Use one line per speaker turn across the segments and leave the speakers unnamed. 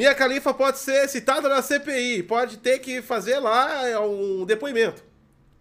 Minha Califa pode ser citada na CPI, pode ter que fazer lá é, um depoimento.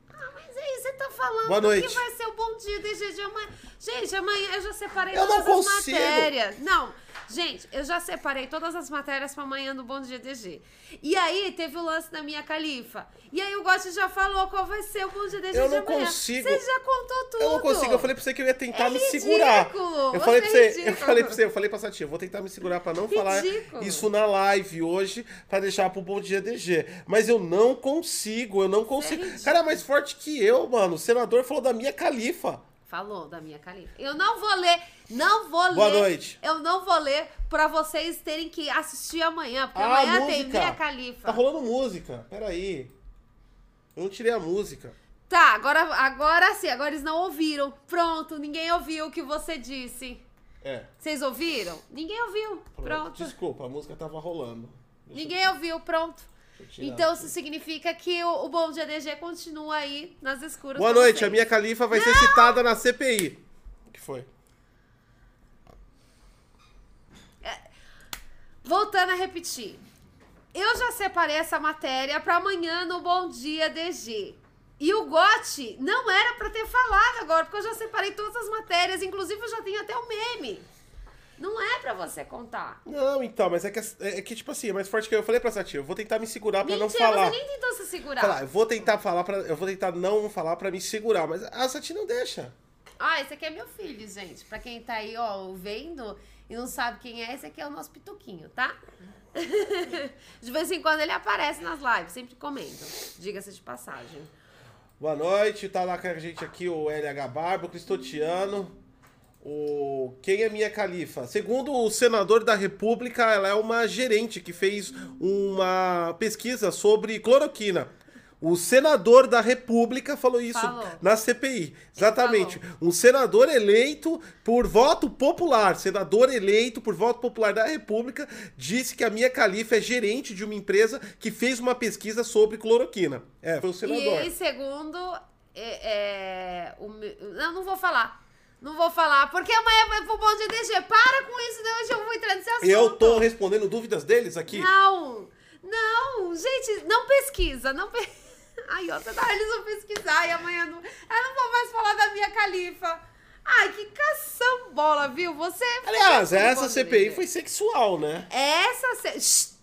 Ah, mas aí você tá falando
Boa noite.
que vai ser o bom dia de amanhã. Gente, amanhã eu já separei
Eu não
todas as
consigo.
matérias. Não, gente, eu já separei todas as matérias pra amanhã do Bom Dia DG. E aí teve o lance da minha califa. E aí o Gotti já falou qual vai ser o Bom Dia DG
Eu não
amanhã.
consigo.
Você já contou tudo.
Eu não consigo, eu falei pra você que eu ia tentar
É
me
ridículo,
segurar. Eu
você
falei pra
é
você, eu
ridículo.
falei pra você, eu falei pra Satia, eu vou tentar me segurar pra não falar
Ridículo.
isso na live hoje, pra deixar pro Bom Dia DG. Mas eu não consigo, eu não consigo.
ridículo.
Cara, é mais forte que eu, mano. O senador falou da minha califa.
Falou da minha califa. Eu não vou ler, não vou
Boa
ler.
noite.
Eu não vou ler pra vocês terem que assistir amanhã, porque
Ah,
amanhã tem minha califa.
Tá rolando música. Peraí. Eu não tirei a música.
Tá, agora, agora sim, agora eles não ouviram. Pronto, ninguém ouviu o que você disse.
É.
Vocês ouviram? Ninguém ouviu. Pronto.
Desculpa, a música tava rolando. Deixa
Ninguém ouviu, pronto. Então isso significa que o, o Bom Dia DG continua aí nas escuras.
Boa noite,
vocês.
a minha califa vai ser citada na CPI. O que foi?
Voltando a repetir. Eu já separei essa matéria pra amanhã no Bom Dia DG. E o Gotti não era pra ter falado agora, porque eu já separei todas as matérias, inclusive eu já tenho até o meme. Não é pra você contar.
Não, então, mas é que, é que tipo assim, é mais forte que eu. Eu falei pra Satia, eu vou tentar me segurar pra não
Mentira,
falar.
você nem tentou se segurar.
Falar, eu vou tentar falar para, eu vou tentar não falar pra me segurar, mas a Satia não deixa.
Ah, esse aqui é meu filho, gente. Pra quem tá aí, ó, vendo e não sabe quem é, esse aqui é o nosso pituquinho, tá? de vez em quando ele aparece nas lives, sempre comenta. Diga-se de passagem.
Boa noite, tá lá com a gente aqui o LH Barba, o Cristotiano. O quem é minha califa? Segundo o senador da República, ela é uma gerente que fez uma pesquisa sobre cloroquina. O senador da República falou isso
Falou.
na CPI. Exatamente. Um senador eleito por voto popular, senador eleito por voto popular da República, disse que a minha califa é gerente de uma empresa que fez uma pesquisa sobre cloroquina. É, foi o senador.
E segundo, é, é, o não, não vou falar. Não vou falar, porque amanhã vai pro bom dia DG. Para com isso? Hoje eu vou entrar nesse assunto.
Eu tô respondendo dúvidas deles aqui.
Não, não, gente, não pesquisa, não pe... Ai, toda hora eles vão pesquisar e amanhã não... Eu não vou mais falar da minha califa. Ai, que caçambola, viu? Você...
Aliás, essa CPI foi sexual, né?
Essa... Se...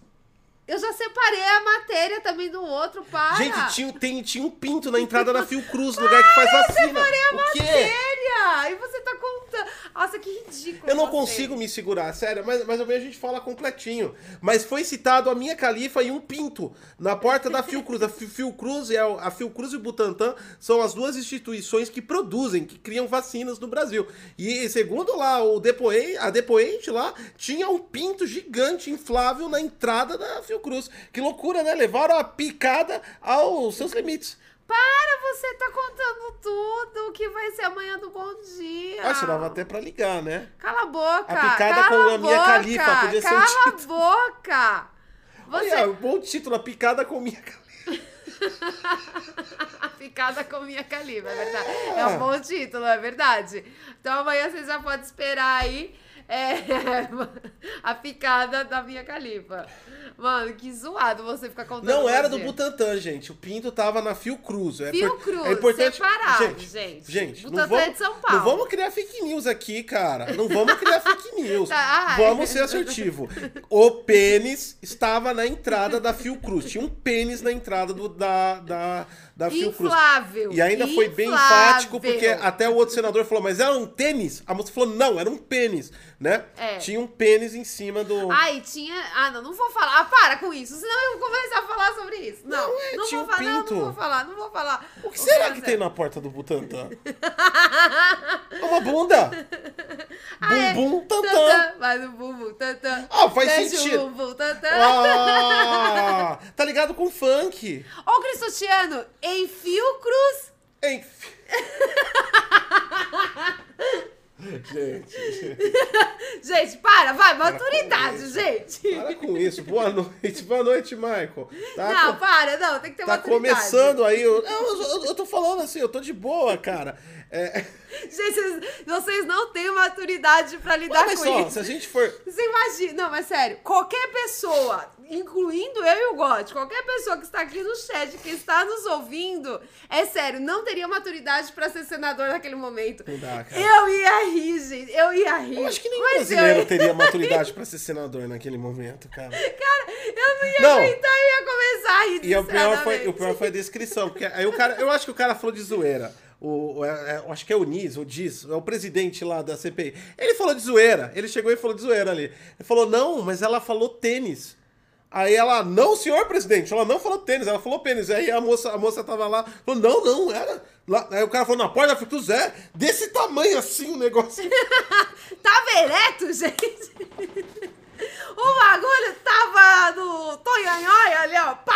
Eu já separei a matéria também do outro, para.
Gente, tinha, tem, tinha um pinto na entrada da Fiocruz, lugar que faz vacina. o quê?
Matéria! E você tá contando... Nossa, que ridículo
Eu não consigo me segurar, sério, mas mais ou menos a gente fala completinho. Mas foi citado a minha califa e um pinto na porta da Fiocruz. A Fi- Fiocruz e a, a Fiocruz e o Butantan são as duas instituições que produzem, que criam vacinas no Brasil. E segundo lá, o depoente, a depoente lá tinha um pinto gigante inflável na entrada da Fiocruz. Que loucura, né? Levaram a picada aos seus limites.
Para, você tá contando tudo o que vai ser amanhã do Bom Dia.
Acho que dava até pra ligar, né?
Cala a boca.
A picada
cala
com a minha califa, podia ser o
Cala
título.
a boca. Você...
Olha, um bom título, a picada com minha califa.
A picada com minha califa, é verdade. É um bom título, é verdade. Então amanhã vocês já podem esperar aí é, a picada da minha califa. Mano, que zoado você ficar contando.
Não era do. Butantan, gente. O pinto tava na Fiocruz. É
Fiocruz,
é importante...
separado,
gente.
gente. Butantan
não vamos,
é de São Paulo.
não vamos criar fake news aqui, cara. Não vamos criar fake news.
Tá.
Vamos ser assertivo. O pênis estava na entrada da Fiocruz. Tinha um pênis na entrada do, da, da, da Fiocruz.
Inflável.
E ainda foi bem
inflável.
enfático, porque até o outro senador falou, mas era um tênis? A moça falou, não, era um pênis, né?
É.
Tinha um pênis em cima do...
Ai, tinha. Ah, não, não vou falar. Ah, para com isso, senão eu vou começar a falar sobre isso. Não,
Não, é,
não vou
um
falar, não, vou falar, não vou falar.
O que será que tem na porta do Butantan? É uma bunda. Bumbum tantã.
Tantã, vai no bumbum, tantã.
Ah, faz
Desce
sentido.
o bumbum, tantã.
Ah, tá ligado com funk.
O Cristotiano, em Fiocruz.
Enfim. Gente,
Gente, para, vai, maturidade, gente.
para com isso. Boa noite, boa noite, Michael. Tá
não,
com-
para, não, tem que ter
Tá
maturidade.
começando aí. Eu, eu, eu- eu tô falando assim, eu tô de boa, cara. É,
Gente, vocês, vocês não têm maturidade pra lidar
olha
com
só,
isso.
se a gente for.
Você imagina, não, mas sério, qualquer pessoa, incluindo eu e o Gotti, qualquer pessoa que está aqui no chat, que está nos ouvindo, é sério, não teria maturidade pra ser senador naquele momento.
Não dá, cara.
Eu ia rir, gente, eu ia rir.
Eu acho que nem brasileiro
eu,
teria maturidade pra ser senador naquele momento, cara.
Cara, eu não ia
Não.
aguentar, eu ia começar a rir
E o pior, foi, o pior foi a descrição, porque aí o cara, eu acho que o cara falou de zoeira. O, é- é- acho que é o Nis, o Diz, é o presidente lá da CPI. Ele falou de zoeira, ele chegou e falou de zoeira ali. Ele falou, não, mas ela falou tênis. Aí ela, não, senhor presidente, ela não falou tênis, ela falou pênis. Aí a moça, a moça tava lá, falou, não, não, era. Lá- Aí o cara falou, na porta da Frutos é desse tamanho assim o negócio.
Tava ereto, gente. O bagulho tava no tonhanhóia ali, ó. Pá!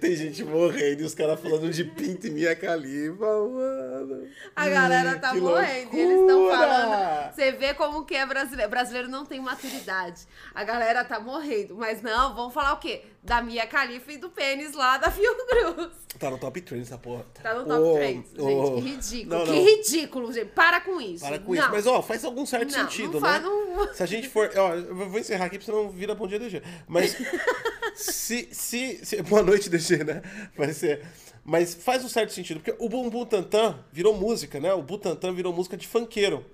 Tem gente morrendo e os caras falando de pinto e minha califa, mano.
A galera tá
Que
morrendo. e Eles estão falando. Você vê como que é brasileiro. Brasileiro não tem maturidade. A galera tá morrendo. Mas não, vamos falar o quê? Da Mia Khalifa e do pênis lá da Fiocruz.
Tá no top 3 essa porra.
Tá no top
Ô,
3. Gente,
ô,
que ridículo.
não,
que
não.
ridículo, gente. Para com isso.
Para com
Não.
isso. Mas, ó, faz algum certo
Não,
sentido,
não
né?
não-
Se a gente for. Ó, eu vou encerrar aqui pra você não vira bom dia DG. Mas. se, se, se- Boa noite, DG, né? Vai ser. Mas faz um certo sentido, porque o Bumbum Tantan virou música, né? O Butantan virou música de funkeiro.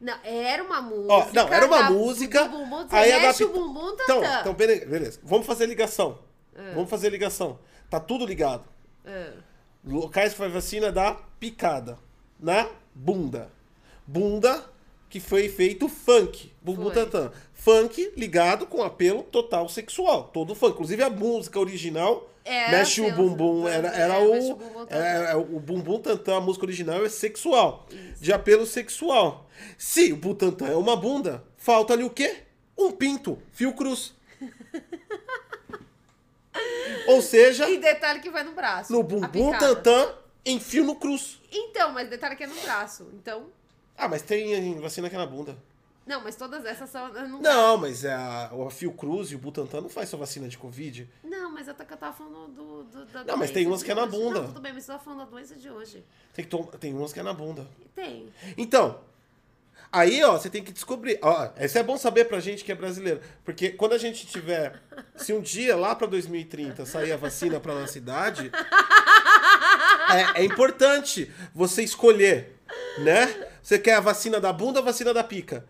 Não, era uma música.
Ó, não, era uma
da-
música.
do bumbum,
aí adapta-
o bumbum,
Então,
tantã.
então bele- beleza. Vamos fazer ligação.
É.
Vamos fazer ligação. Tá tudo ligado.
Ah.
Locais que faz vacina da picada. Na bunda. Bunda que foi feito funk. Bumbum tantã. Funk ligado com apelo total sexual. Todo funk. Inclusive a música original.
É,
mexe o bumbum. Era,
é,
era
mexe o
o.
bumbum
é, é, o bumbum tantã, a música original é sexual. De apelo sexual. Se o butantã é uma bunda, falta ali o quê? Um pinto. Fio cruz. Ou seja,
E detalhe que vai no braço.
no bumbum tantã, enfio no cruz.
Então, mas detalhe que é no braço. Então.
Ah, mas tem vacina que é na bunda.
Não, mas todas essas são. Não,
Não, mas é a, o Fiocruz e o Butantan não faz só vacina de Covid.
Não, mas eu, tô- que eu tava falando do, do- da
Não, mas tem umas que é na bunda.
Não, tudo bem, mas você tá falando da doença de hoje.
Tem, que tem umas que é na bunda.
Tem.
Então, aí, ó, você tem que descobrir. Ó, isso é bom saber pra gente que é brasileiro. Porque quando a gente tiver. Se um dia, lá pra 2030, sair a vacina pra nossa cidade, é, é importante você escolher, né? Você quer a vacina da bunda ou a vacina da pica?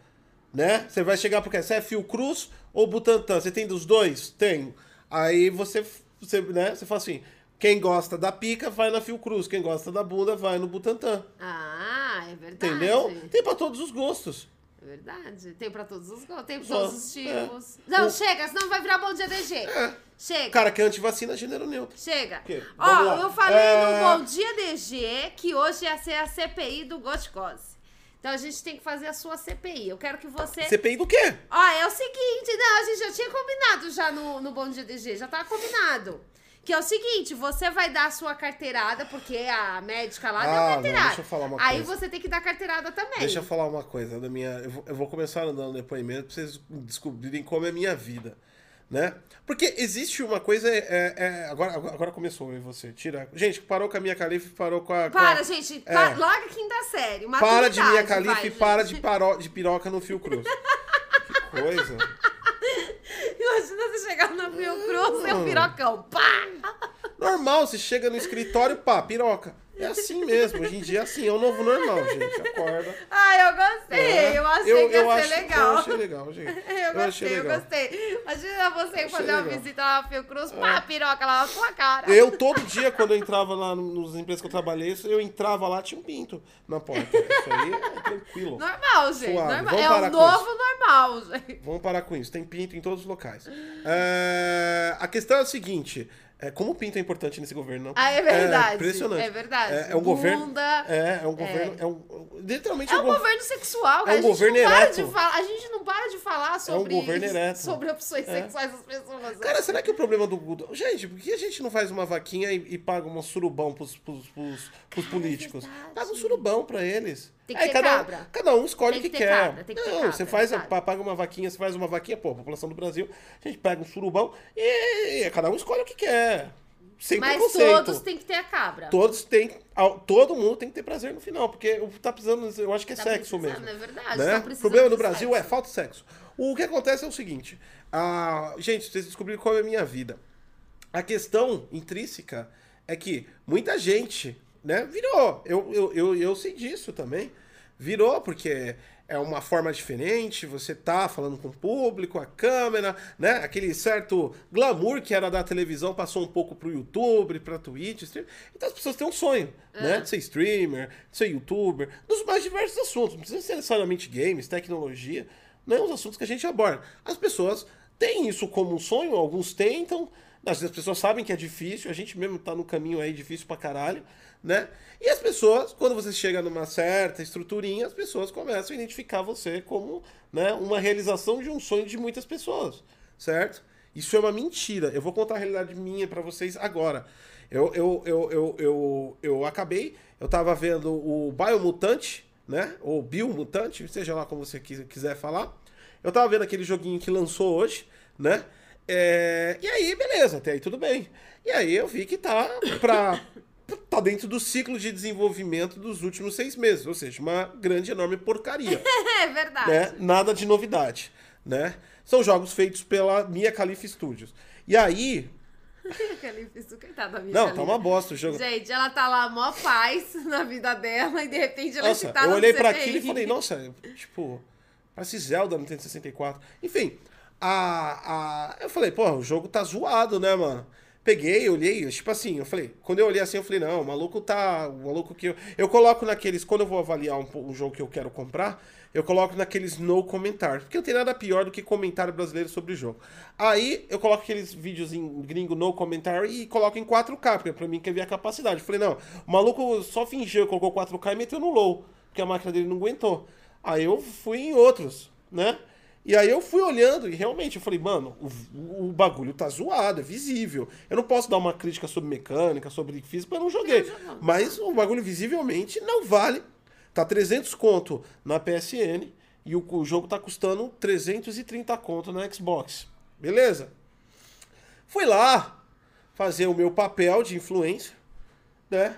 Né? Você vai chegar porque você é Fiocruz ou Butantan? Você tem dos dois? Tem. Aí você, você, né, você fala assim: quem gosta da pica vai na Fiocruz, quem gosta da bunda vai no Butantan.
Ah, é verdade.
Entendeu? Tem pra todos os gostos.
É verdade. Tem pra todos os gostos, tem pra todos os
é.
tipos. Não,
O-
chega, senão vai virar bom dia DG.
É.
Chega.
Cara que é antivacina é gênero neutro.
Chega. Ó,
lá.
eu falei
É.
no Bom Dia DG que hoje ia ser a CPI do Goscose. Então a gente tem que fazer a sua CPI. Eu quero que você.
CPI do quê?
Ó, é o seguinte, não, a gente já tinha combinado já no, no Bom Dia DG, já tava combinado. Que é o seguinte, você vai dar a sua carteirada, porque a médica lá
Ah,
deu
não,
carteirada.
deixa eu falar uma
Aí
coisa.
você tem que dar carteirada também.
Deixa eu falar uma coisa da minha. Eu vou, eu vou começar dando depoimento pra vocês descobrirem como é a minha vida. Né? Porque existe uma coisa. é- é- é- agora, agora começou eu e você. Tira. Gente, parou com a minha califa e parou com a. com a-
Para, gente,
É.
pa- larga quinta série.
Para de minha
vai,
e para de, paro, de piroca no fio cruz. que coisa.
Imagina você chegar no Fiocruz e um pirocão. Pá!
Normal, você chega no escritório, pá, piroca. É assim mesmo. Hoje em dia é assim, é o novo normal, gente. Acorda.
Eu gostei.
É.
Eu achei
eu,
que ia
eu
ser
acho-
legal.
Eu achei legal, gente.
Eu
achei
gostei, eu
legal.
gostei. Imagina você
achei
fazer uma
legal. É.
visita lá na Fiocruz, pá, piroca lá na sua cara.
Eu, todo dia, quando eu entrava lá no- nos empresas que eu trabalhei, eu entrava lá, tinha um pinto na porta. Isso aí é tranquilo.
Normal, gente. Normal. É o novo normal, gente.
Vamos parar com isso. Tem pinto em todos os locais. É, a questão é a seguinte. É, como o pinto é importante nesse governo, não?
Ah, é verdade.
É impressionante.
É verdade.
É, é um governo.
Bunda.
É, é um governo. É, um, literalmente
É
é
um
um governo.
governo sexual,
É
cara.
um
a, gente
governo ereto.
falar, a gente não para de falar sobre,
governo ereto.
sobre opções
É.
sexuais das pessoas.
Cara, será que o problema do. do- Gente, por que a gente não faz uma vaquinha e, e paga um surubão pros, pros, pros, pros políticos?
é verdade.
paga um surubão pra eles.
Tem que
Aí
ter
cada,
cabra.
cada um escolhe o
que
que, quer.
cabra, que
não,
cabra,
você faz, paga uma vaquinha, você faz uma vaquinha, pô, a população do Brasil, a gente pega um surubão e, e cada um escolhe o que quer. Sem
Mas
preconceito.
todos têm que ter a cabra.
Todos têm. Todo mundo tem que ter prazer no final, porque tá precisando, eu acho que é
Tá
sexo mesmo.
É verdade.
né?
tá
o problema no
de
Brasil
sexo.
é falta de sexo. O que acontece é o seguinte: a... gente, vocês descobriram qual é a minha vida. A questão intrínseca é que muita gente, né, virou. Eu, eu, eu, eu sei disso também. Virou, porque é uma forma diferente, você tá falando com o público, a câmera, né? Aquele certo glamour que era da televisão passou um pouco pro YouTube, pra Twitch, stream. Então as pessoas têm um sonho, né? De ser streamer, de ser youtuber, dos mais diversos assuntos. Não precisa ser necessariamente games, tecnologia, não é os assuntos que a gente aborda. As pessoas têm isso como um sonho, alguns tentam, às vezes as pessoas sabem que é difícil, a gente mesmo tá no caminho aí difícil pra caralho, né? E as pessoas, quando você chega numa certa estruturinha, as pessoas começam a identificar você como né, uma realização de um sonho de muitas pessoas, certo? Isso é uma mentira. Eu vou contar a realidade minha pra vocês agora. Eu, eu, eu, eu, eu, eu acabei, eu tava vendo o Biomutante, né? Ou Biomutante, seja lá como você quis- quiser falar. Eu tava vendo aquele joguinho que lançou hoje, né? É, E aí, beleza, até aí tudo bem. E aí eu vi que tá pra. Tá dentro do ciclo de desenvolvimento dos últimos seis meses. Ou seja, uma grande, enorme porcaria.
É verdade.
né? Nada de novidade, né? São jogos feitos pela Mia Khalifa Studios. E aí.
Coitada da minha
Não,
Khalifa.
tá uma bosta o jogo.
Gente, ela tá lá mó paz na vida dela e de repente ela é
Nossa,
citada
eu olhei pra
CPI.
aquilo e falei, nossa, tipo, parece Zelda no Nintendo 64. Enfim, a, a, eu falei, pô, o jogo tá zoado, né, mano? Peguei, olhei, tipo assim, eu falei, quando eu olhei assim, eu falei, não, o maluco tá. O maluco que eu. Eu coloco naqueles. Quando eu vou avaliar um, um jogo que eu quero comprar, eu coloco naqueles no comentários. Porque não tem nada pior do que comentário brasileiro sobre o jogo. Aí eu coloco aqueles vídeos em gringo no comentário e coloco em 4K, porque pra mim quer ver a capacidade. Eu falei, não, o maluco só fingiu, colocou 4K e meteu no low, porque a máquina dele não aguentou. Aí eu fui em outros, né? E aí eu fui olhando e realmente eu falei, mano, o, o bagulho tá zoado, é visível. Eu não posso dar uma crítica sobre mecânica, sobre física, eu não joguei. Mas o bagulho visivelmente não vale. Tá 300 conto na PSN e o, o jogo tá custando 330 conto na Xbox. Beleza? Fui lá fazer o meu papel de influência, né?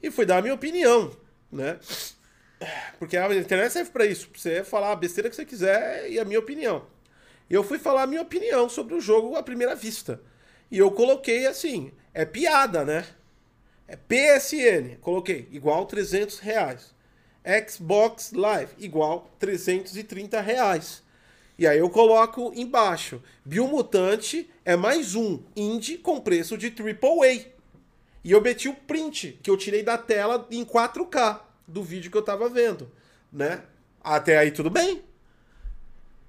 E fui dar a minha opinião, né? Porque a internet serve pra isso, pra você falar a besteira que você quiser e a minha opinião. Eu fui falar a minha opinião sobre o jogo à primeira vista. E eu coloquei assim, é piada, né? É PSN, coloquei igual 300 reais. Xbox Live igual 330 reais. E aí eu coloco embaixo, Biomutante é mais um indie com preço de AAA. E eu meti o print que eu tirei da tela em 4K do vídeo que eu tava vendo, né? Até aí tudo bem.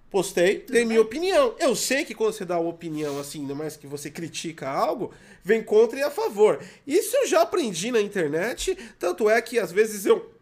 Postei, dei minha opinião. Eu sei que quando você dá uma opinião assim, ainda mais que você critica algo, vem contra e a favor. Isso eu já aprendi na internet, tanto é que às vezes eu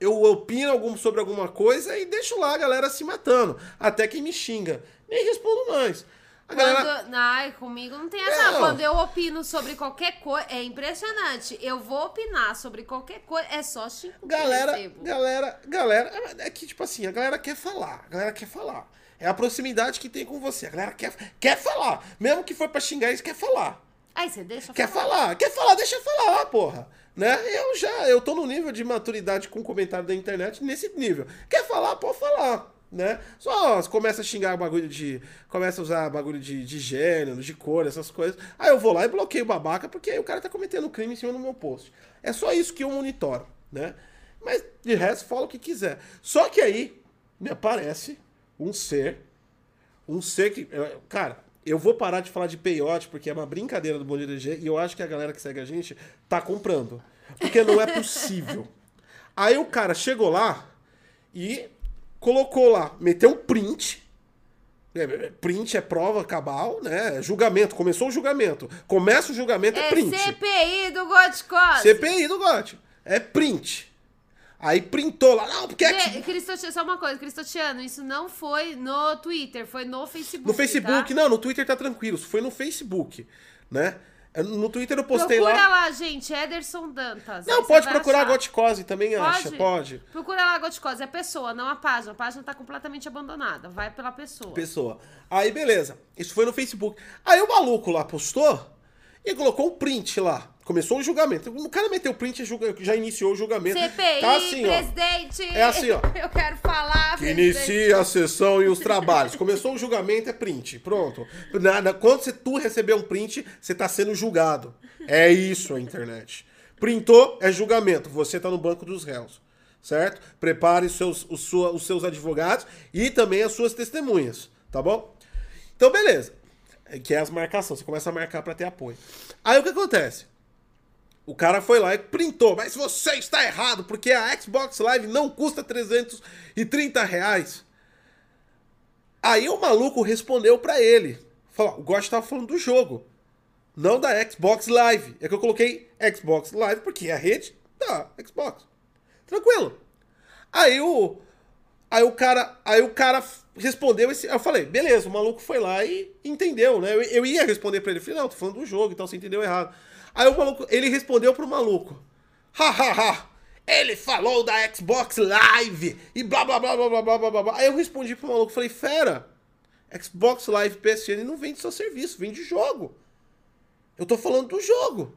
eu opino algum, sobre alguma coisa e deixo lá a galera se matando. Até quem me xinga. Nem respondo mais. Galera...
Quando, ai, comigo não tem essa.
Não.
Quando eu opino sobre qualquer coisa, é impressionante. Eu vou opinar sobre qualquer coisa, é só eu
Galera, galera, galera, é que tipo assim, a galera quer falar, a galera quer falar. É a proximidade que tem com você. A galera quer, quer falar. Mesmo que for pra xingar, eles quer falar.
Aí você deixa
Quer
falar.
falar, quer falar, deixa falar, porra. Né? Eu já, eu tô no nível de maturidade com comentário da internet nesse nível. Quer falar, pode falar. Né? Só começa a xingar bagulho de. Começa a usar bagulho de, de gênero, de cor, essas coisas. Aí eu vou lá e bloqueio o babaca, porque aí o cara tá cometendo crime em cima do meu post. É só isso que eu monitoro, né? Mas de resto, fala o que quiser. Só que aí me aparece um ser. Um ser que. eu- Cara, eu vou parar de falar de peiote, porque é uma brincadeira do Bom DG, e eu acho que a galera que segue a gente tá comprando. Porque não é possível. Aí o cara chegou lá e colocou lá, meteu um print. É, Print é prova cabal, né? Julgamento. Começou o julgamento. Começa o julgamento, é,
É
print.
CPI do Godcos.
CPI do GOT. É print. Aí printou lá. Não, porque é
Vê, Cristotiano, só uma coisa, Cristotiano, isso não foi no Twitter, foi no Facebook.
No Facebook,
tá?
não, no Twitter tá tranquilo. Isso foi no Facebook, né? No Twitter eu postei
Procura
lá.
lá. gente, Ederson Dantas.
Não, pode procurar a
achar.
Goticose também, acha.
Pode?
Pode.
Procura lá a Goticose, é a pessoa, não a página. A página tá completamente abandonada. Vai pela pessoa.
Pessoa. Aí, beleza. Isso foi no Facebook. Aí o maluco lá postou e colocou um print lá. Começou o julgamento. O cara meteu o print e já iniciou o julgamento.
CPI,
tá assim, ó.
presidente.
É assim, ó.
Eu quero falar,
Que
presidente.
inicia a sessão e os trabalhos. Começou o julgamento, é print. Pronto. Nada. Quando você, tu receber um print, você tá sendo julgado. É isso a internet. Printou, é julgamento. Você tá no banco dos réus. Certo? Prepare os seus, os, sua- os seus advogados e também as suas testemunhas. Tá bom? Então, beleza. É Que é as marcações. Você começa a marcar pra ter apoio. Aí o que acontece? O cara foi lá e printou, mas você está errado, porque a Xbox Live não custa 330 reais. Aí o maluco respondeu pra ele. Falou, o Gosto tava falando do jogo, não da Xbox Live. É que eu coloquei Xbox Live porque é a rede da Xbox. Tranquilo. Aí o aí o cara, aí o cara respondeu esse, eu falei, beleza, o maluco foi lá e entendeu, né? Eu, eu ia responder pra ele, falei, não, tô falando do jogo, então você entendeu errado. Aí o maluco, ele respondeu pro maluco. Ha ha ha. Ele falou da Xbox Live e blá blá blá blá blá blá blá blá. blá. Aí eu respondi pro maluco, falei, fera, Xbox Live PSN não vende só serviço, vende jogo. Eu tô falando do jogo.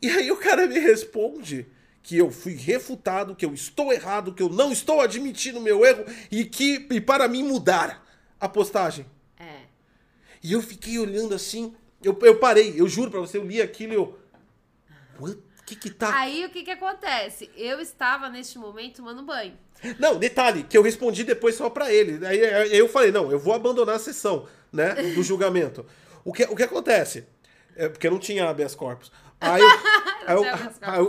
E aí o cara me responde que eu fui refutado, que eu estou errado, que eu não estou admitindo meu erro e que e para mim mudar a postagem.
É.
E eu fiquei olhando assim, eu, eu parei, eu juro pra você, eu li aquilo e eu. O que que tá.
Aí o que que acontece? Eu estava neste momento tomando banho.
Não, detalhe, que eu respondi depois só pra ele. Aí, aí eu falei, não, eu vou abandonar a sessão, né, do julgamento. O que, o que acontece? É, porque não tinha habeas corpus. Aí, aí,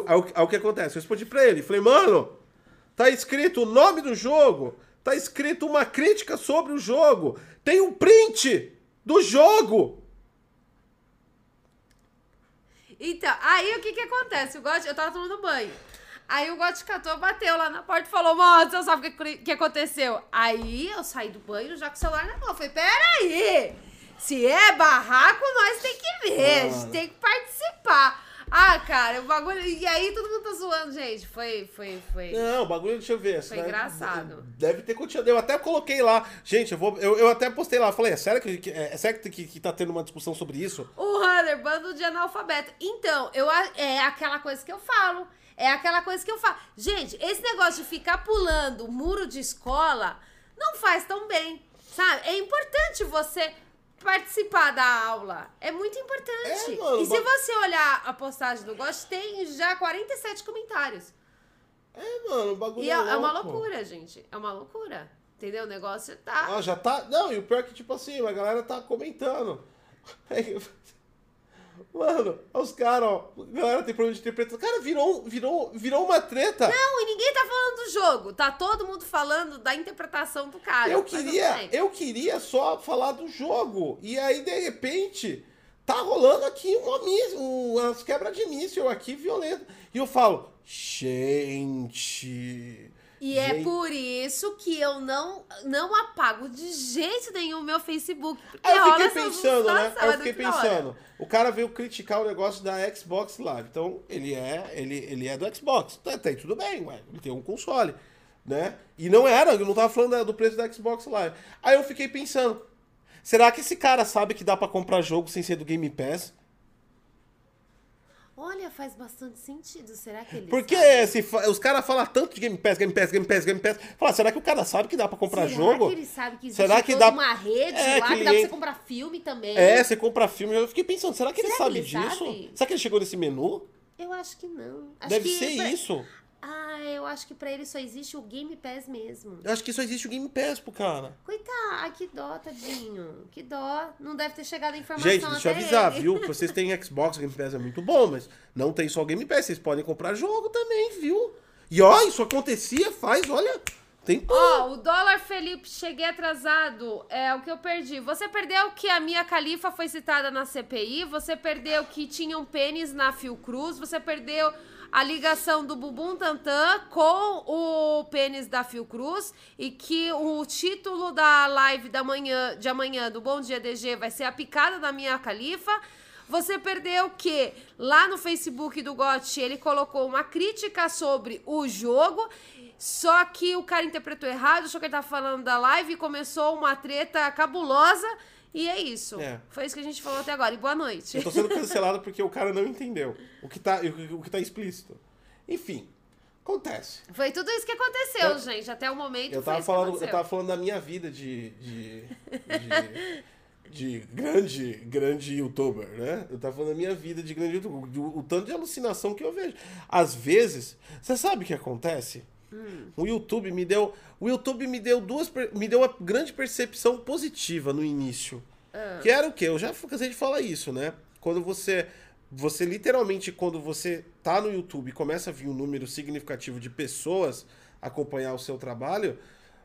aí, o que acontece? Eu respondi pra ele, falei, mano, tá escrito o nome do jogo, tá escrito uma crítica sobre o jogo, tem um print do jogo.
Então, aí o que que acontece? O Gotti, eu tava tomando banho. Aí o Gotti catou, bateu lá na porta e falou, você sabe o que, que aconteceu? Aí eu saí do banho já com o celular na mão. Eu falei, peraí, se é barraco, nós tem que ver, a gente tem que participar. Ah, cara, o bagulho... E aí todo mundo tá zoando, gente. Foi, foi, foi...
Não, o bagulho, deixa eu ver.
Foi
né?
engraçado.
Deve ter continuado. Eu até coloquei lá. Gente, eu, vou, eu, eu até postei lá. Falei, é sério que, que- é sério que, que, que tá tendo uma discussão sobre isso?
O Hunter, bando de analfabeto. Então, eu, é aquela coisa que eu falo. É aquela coisa que eu falo. Gente, esse negócio de ficar pulando muro de escola não faz tão bem, sabe? É importante você participar da aula. É muito importante.
É, mano,
e se você olhar a postagem do Gosto, tem já 47 comentários.
É, mano, o bagulho
E é, é uma
louco.
loucura, gente. É uma loucura. Entendeu? O negócio tá.
Ah, já tá. Não, e o pior é que, tipo assim, a galera tá comentando. Mano, os caras, ó. Galera tem problema de interpretação. Cara, virou, virou, virou uma treta.
Não, e ninguém tá falando do jogo. Tá todo mundo falando da interpretação do cara.
Eu queria, eu queria só falar do jogo. E aí, de repente, tá rolando aqui uma umas quebras de míssil aqui violenta. E eu falo, gente.
E é por isso que eu não, não apago de jeito nenhum o meu Facebook. Porque
eu fiquei pensando, né? eu fiquei pensando. O cara veio criticar o negócio da Xbox Live. Então, ele é, ele, ele é do Xbox. Tá, tá, tudo bem, ué. Ele tem um console, né? E não era, eu não tava falando da- do preço da Xbox Live. Aí eu fiquei pensando, será que esse cara sabe que dá pra comprar jogo sem ser do Game Pass?
Olha, faz bastante sentido. Será que ele
Porque se os caras falam tanto de Game Pass, Game Pass, Game Pass, Game Pass. Fala, será que o cara sabe que dá pra comprar
Será
jogo?
que ele sabe que existe
Será que dá-
uma rede
É,
lá
que
que,
ele
dá pra você comprar filme também?
É, você compra filme. Eu fiquei pensando, será que ele
Será que
sabe
ele
disso?
sabe?
Será que ele chegou nesse menu?
Eu acho que não. Acho
Deve
que
ser isso.
Ah, eu acho que pra ele só existe o Game Pass mesmo.
Eu acho que só existe o Game Pass pro cara.
Coitado, ai, que dó, tadinho. Que dó. Não deve ter chegado a informação
Gente, deixa eu avisar,
ele.
viu? Vocês têm Xbox, o Game Pass é muito bom, mas não tem só o Game Pass. Vocês podem comprar jogo também, viu? E ó, isso acontecia faz, olha, Tem
Ó, o dólar Felipe, cheguei atrasado. É o que eu perdi. Você perdeu que a minha califa foi citada na CPI. Você perdeu que tinha um pênis na Fiocruz. Você perdeu a ligação do Bubum Tantan com o pênis da Fiocruz. E que o título da live da manhã, de amanhã do Bom Dia DG vai ser a picada da minha califa. Você perdeu que lá no Facebook do Gotti ele colocou uma crítica sobre o jogo. Só que o cara interpretou errado, achou que ele tava falando da live e começou uma treta cabulosa. E é isso.
É.
Foi isso que a gente falou até agora. E boa noite.
Eu tô sendo cancelado porque o cara não entendeu o que tá, o que tá explícito. Enfim, acontece.
Foi tudo isso que aconteceu,
Eu-
gente. Até o momento
Eu tava, falando, eu tava falando da minha vida de. de, de, de grande, grande youtuber, né? Eu tava falando da minha vida de grande youtuber. O, o tanto de alucinação que eu vejo. Às vezes, você sabe o que acontece? O YouTube me deu. O YouTube me deu duas. Me deu uma grande percepção positiva no início. Que era o quê? Eu já cansei de falar isso, né? Quando você. Você literalmente, quando você tá no YouTube e começa a vir um número significativo de pessoas acompanhar o seu trabalho,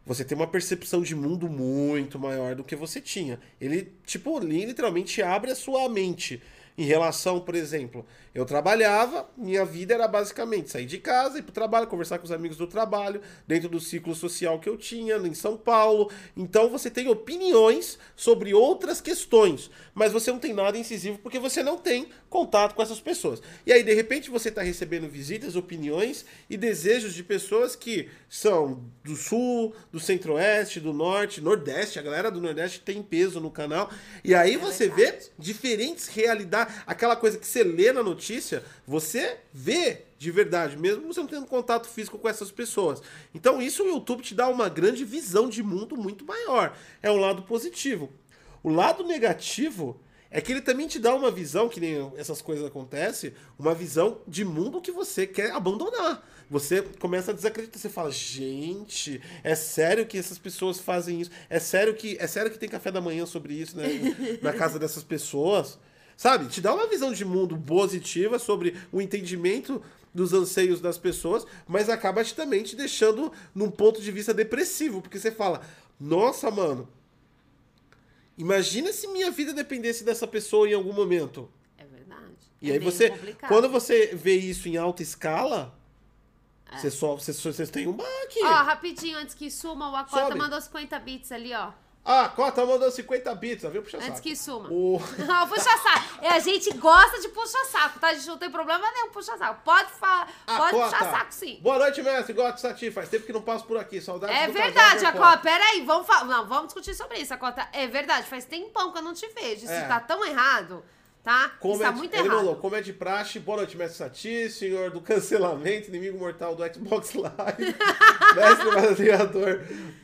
você tem uma percepção de mundo muito maior do que você tinha. Ele, tipo, li- literalmente abre a sua mente. Em relação, por exemplo, eu trabalhava, minha vida era basicamente sair de casa, ir pro trabalho, conversar com os amigos do trabalho, dentro do ciclo social que eu tinha em São Paulo. Então você tem opiniões sobre outras questões, mas você não tem nada incisivo porque você não tem contato com essas pessoas. E aí, de repente, você está recebendo visitas, opiniões e desejos de pessoas que são do sul, do centro-oeste, do norte, nordeste. A galera do nordeste tem peso no canal. E aí você vê diferentes realidades. Aquela coisa que você lê na notícia, você vê de verdade, mesmo você não tendo contato físico com essas pessoas. Então, isso o YouTube te dá uma grande visão de mundo muito maior. É um lado positivo. O lado negativo é que ele também te dá uma visão, que nem essas coisas acontecem, uma visão de mundo que você quer abandonar. Você começa a desacreditar, você fala, gente, é sério que essas pessoas fazem isso? É sério que é sério que tem café da manhã sobre isso né, na casa dessas pessoas? Sabe? Te dá uma visão de mundo positiva sobre o entendimento dos anseios das pessoas, mas acaba te, também te deixando num ponto de vista depressivo, porque você fala, nossa, mano, imagina se minha vida dependesse dessa pessoa em algum momento.
É verdade.
E
É
aí você,
complicado.
quando você vê isso em alta escala, você só, você, só- você tem um baque.
Ó, rapidinho, antes que suma, o Acota
Sobe.
mandou 50 bits ali, ó.
Ah, Cota mandou 50 bits, viu? Puxa
Antes
saco.
que suma.
O...
Não, puxa saco. É, a gente gosta de puxa saco, tá? A gente não tem problema nenhum puxa saco. Pode falar,
Ah,
pode
Cota.
puxar saco sim.
Boa noite, mestre. Gosto de Sati. Faz tempo que não passo por aqui. Saudades
É verdade,
casal
Acota. Peraí, vamos falar. Não, vamos discutir sobre isso, Acota. É verdade, faz tempão que eu não te vejo. Isso
É.
tá tão errado, tá?
Como
Isso
é
tá
de-
muito
ele
errado.
mandou, como é de praxe, boa noite, mestre Sati, senhor do cancelamento, inimigo mortal do Xbox Live, mestre baseador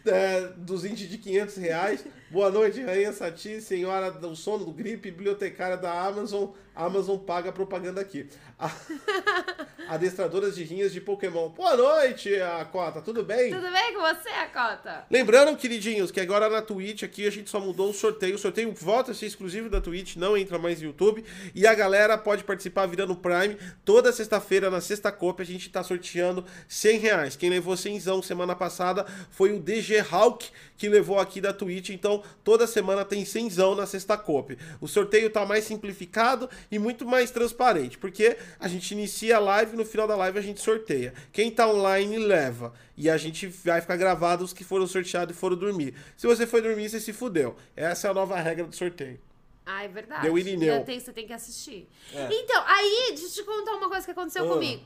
é, dos índios de 500 reais, boa noite, rainha Sati, senhora do sono do gripe, bibliotecária da Amazon, Amazon paga propaganda aqui. A- Adestradoras de rinhas de Pokémon, boa noite, a Cota, tudo bem?
Tudo bem com você, Acota?
Lembrando, queridinhos, que agora na Twitch aqui a gente só mudou o sorteio. O sorteio volta a ser exclusivo da Twitch, não entra mais no YouTube. E a galera pode participar virando Prime. Toda sexta-feira, na sexta Copa, a gente tá sorteando 100 reais. Quem levou 100 semana passada foi o DG Hawk, que levou aqui da Twitch. Então, toda semana tem 100 na sexta Copa. O sorteio tá mais simplificado e muito mais transparente, porque a gente inicia a live no final da live a gente sorteia. Quem tá online leva. E a gente vai ficar gravado os que foram sorteados e foram dormir. Se você foi dormir, você se fudeu. Essa é a nova regra do sorteio.
Ah, é verdade.
Deu Irineu.
Tem, você tem que assistir.
É.
Então, aí, deixa eu te contar uma coisa que aconteceu
Ah.
comigo.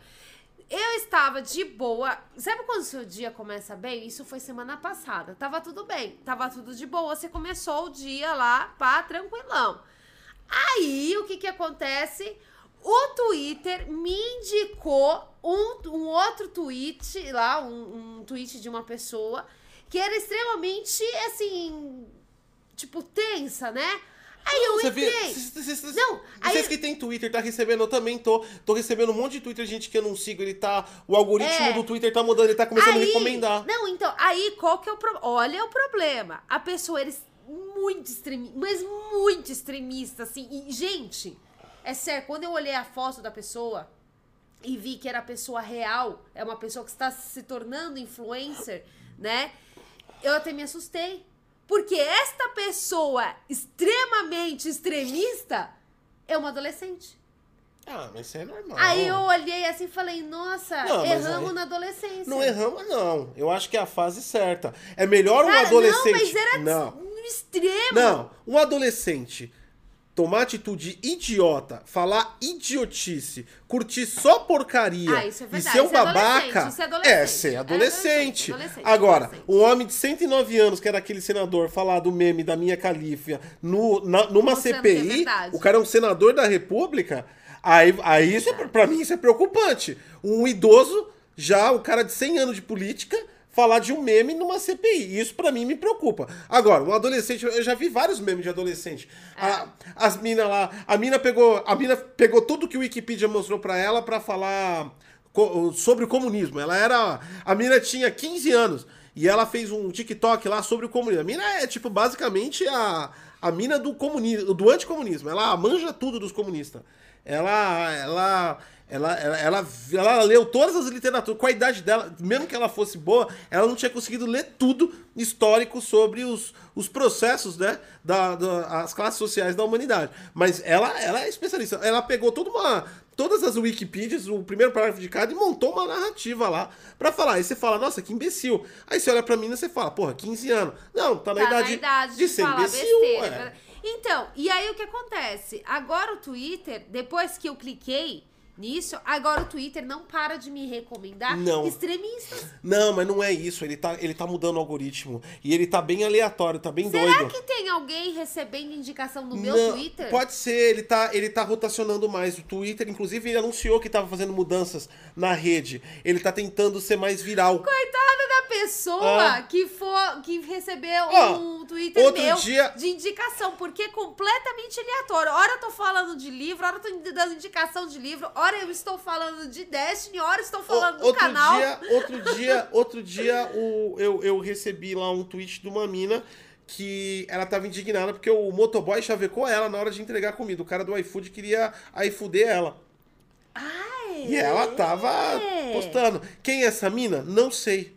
Eu estava de boa. Sabe quando o seu dia começa bem? Isso foi semana passada. Tava tudo bem. Tava tudo de boa. Você começou o dia lá, pá, tranquilão. Aí, o que que acontece? O Twitter me indicou um, um outro tweet lá, um, um tweet de uma pessoa que era extremamente, assim, tipo, tensa, né? Aí eu
Você
entrei.
vê,
Não, aí-
vocês que tem Twitter, tá recebendo, eu também tô. Tô recebendo um monte de Twitter, gente que eu não sigo. Ele tá. O algoritmo
É.
do Twitter tá mudando, ele tá começando a
Aí-
recomendar.
Não, então, aí qual que é o problema? Olha o problema. A pessoa era es- muito extremista, mas muito extremista, assim. E, gente, é sério, quando eu olhei a foto da pessoa e vi que era a pessoa real, é uma pessoa que está se tornando influencer, né? Eu até me assustei. Porque esta pessoa extremamente extremista é uma adolescente.
Ah, mas isso é normal.
Aí eu olhei assim e falei, nossa,
Não,
erramos
aí-
na adolescência.
Não erramos, não. Eu acho que é a fase certa. É melhor um adolescente.
Não, mas era
Não.
No extremo.
Não, um adolescente tomar atitude idiota, falar idiotice, curtir só porcaria
Ah, é
e ser um
isso é
babaca,
é adolescente.
é ser
É
adolescente.
adolescente, adolescente,
Agora,
adolescente.
um homem de 109 anos, que era aquele senador, falar do meme da minha calífia no, na- numa
Mostrando é
CPI, o cara é um senador da república, aí, aí isso é, pra mim isso é preocupante. Um idoso, já o cara de 100 anos de política, falar de um meme numa CPI. Isso pra mim me preocupa. Agora, um adolescente, eu já vi vários memes de adolescente. A- as minas lá, a mina pegou, a mina pegou tudo que o Wikipedia mostrou pra ela pra falar co- sobre o comunismo. Ela era, a mina tinha 15 anos e ela fez um TikTok lá sobre o comunismo. A mina é tipo basicamente a a mina do comunismo, do anticomunismo. Ela manja tudo dos comunistas. Ela ela ela, ela, ela, ela leu todas as literaturas. Com a idade dela, mesmo que ela fosse boa, ela não tinha conseguido ler tudo histórico sobre os, os processos, né? Da, da- as classes sociais da humanidade. Mas ela, ela é especialista. Ela pegou toda uma, todas as Wikipedias, o primeiro parágrafo de cada, e montou uma narrativa lá pra falar. Aí você fala, nossa, que imbecil. Aí você olha pra mim e você fala, porra, 15 anos. Não, tá na,
Tá
idade,
na idade
de ser
falar
imbecil.
besteira.
é.
Então, e aí o que acontece? Agora o Twitter, depois que eu cliquei nisso, agora o Twitter não para de me recomendar
Não.
extremistas.
Não, mas não é isso. Ele tá, ele tá mudando o algoritmo. E ele tá bem aleatório, tá bem
Será
doido.
que tem alguém recebendo indicação no meu
Não,
Twitter?
Pode ser, ele tá, ele tá rotacionando mais. O Twitter, inclusive, ele anunciou que tava fazendo mudanças na rede. Ele tá tentando ser mais viral.
Coitada da pessoa
Ah.
que for que recebeu
Ó,
um Twitter
outro
meu
dia-
de indicação, porque é completamente aleatório. Ora eu tô falando de livro, ora eu tô dando indicação de livro, ora eu estou falando de Destiny, ora eu estou falando
O-
do
outro
canal.
dia, outro dia, outro dia, o, eu, eu recebi lá um tweet de uma mina que ela tava indignada porque o motoboy chavecou ela na hora de entregar comida. O cara do iFood queria iFooder ela.
Ai,
E ela tava
é.
postando. Quem é essa mina? Não sei.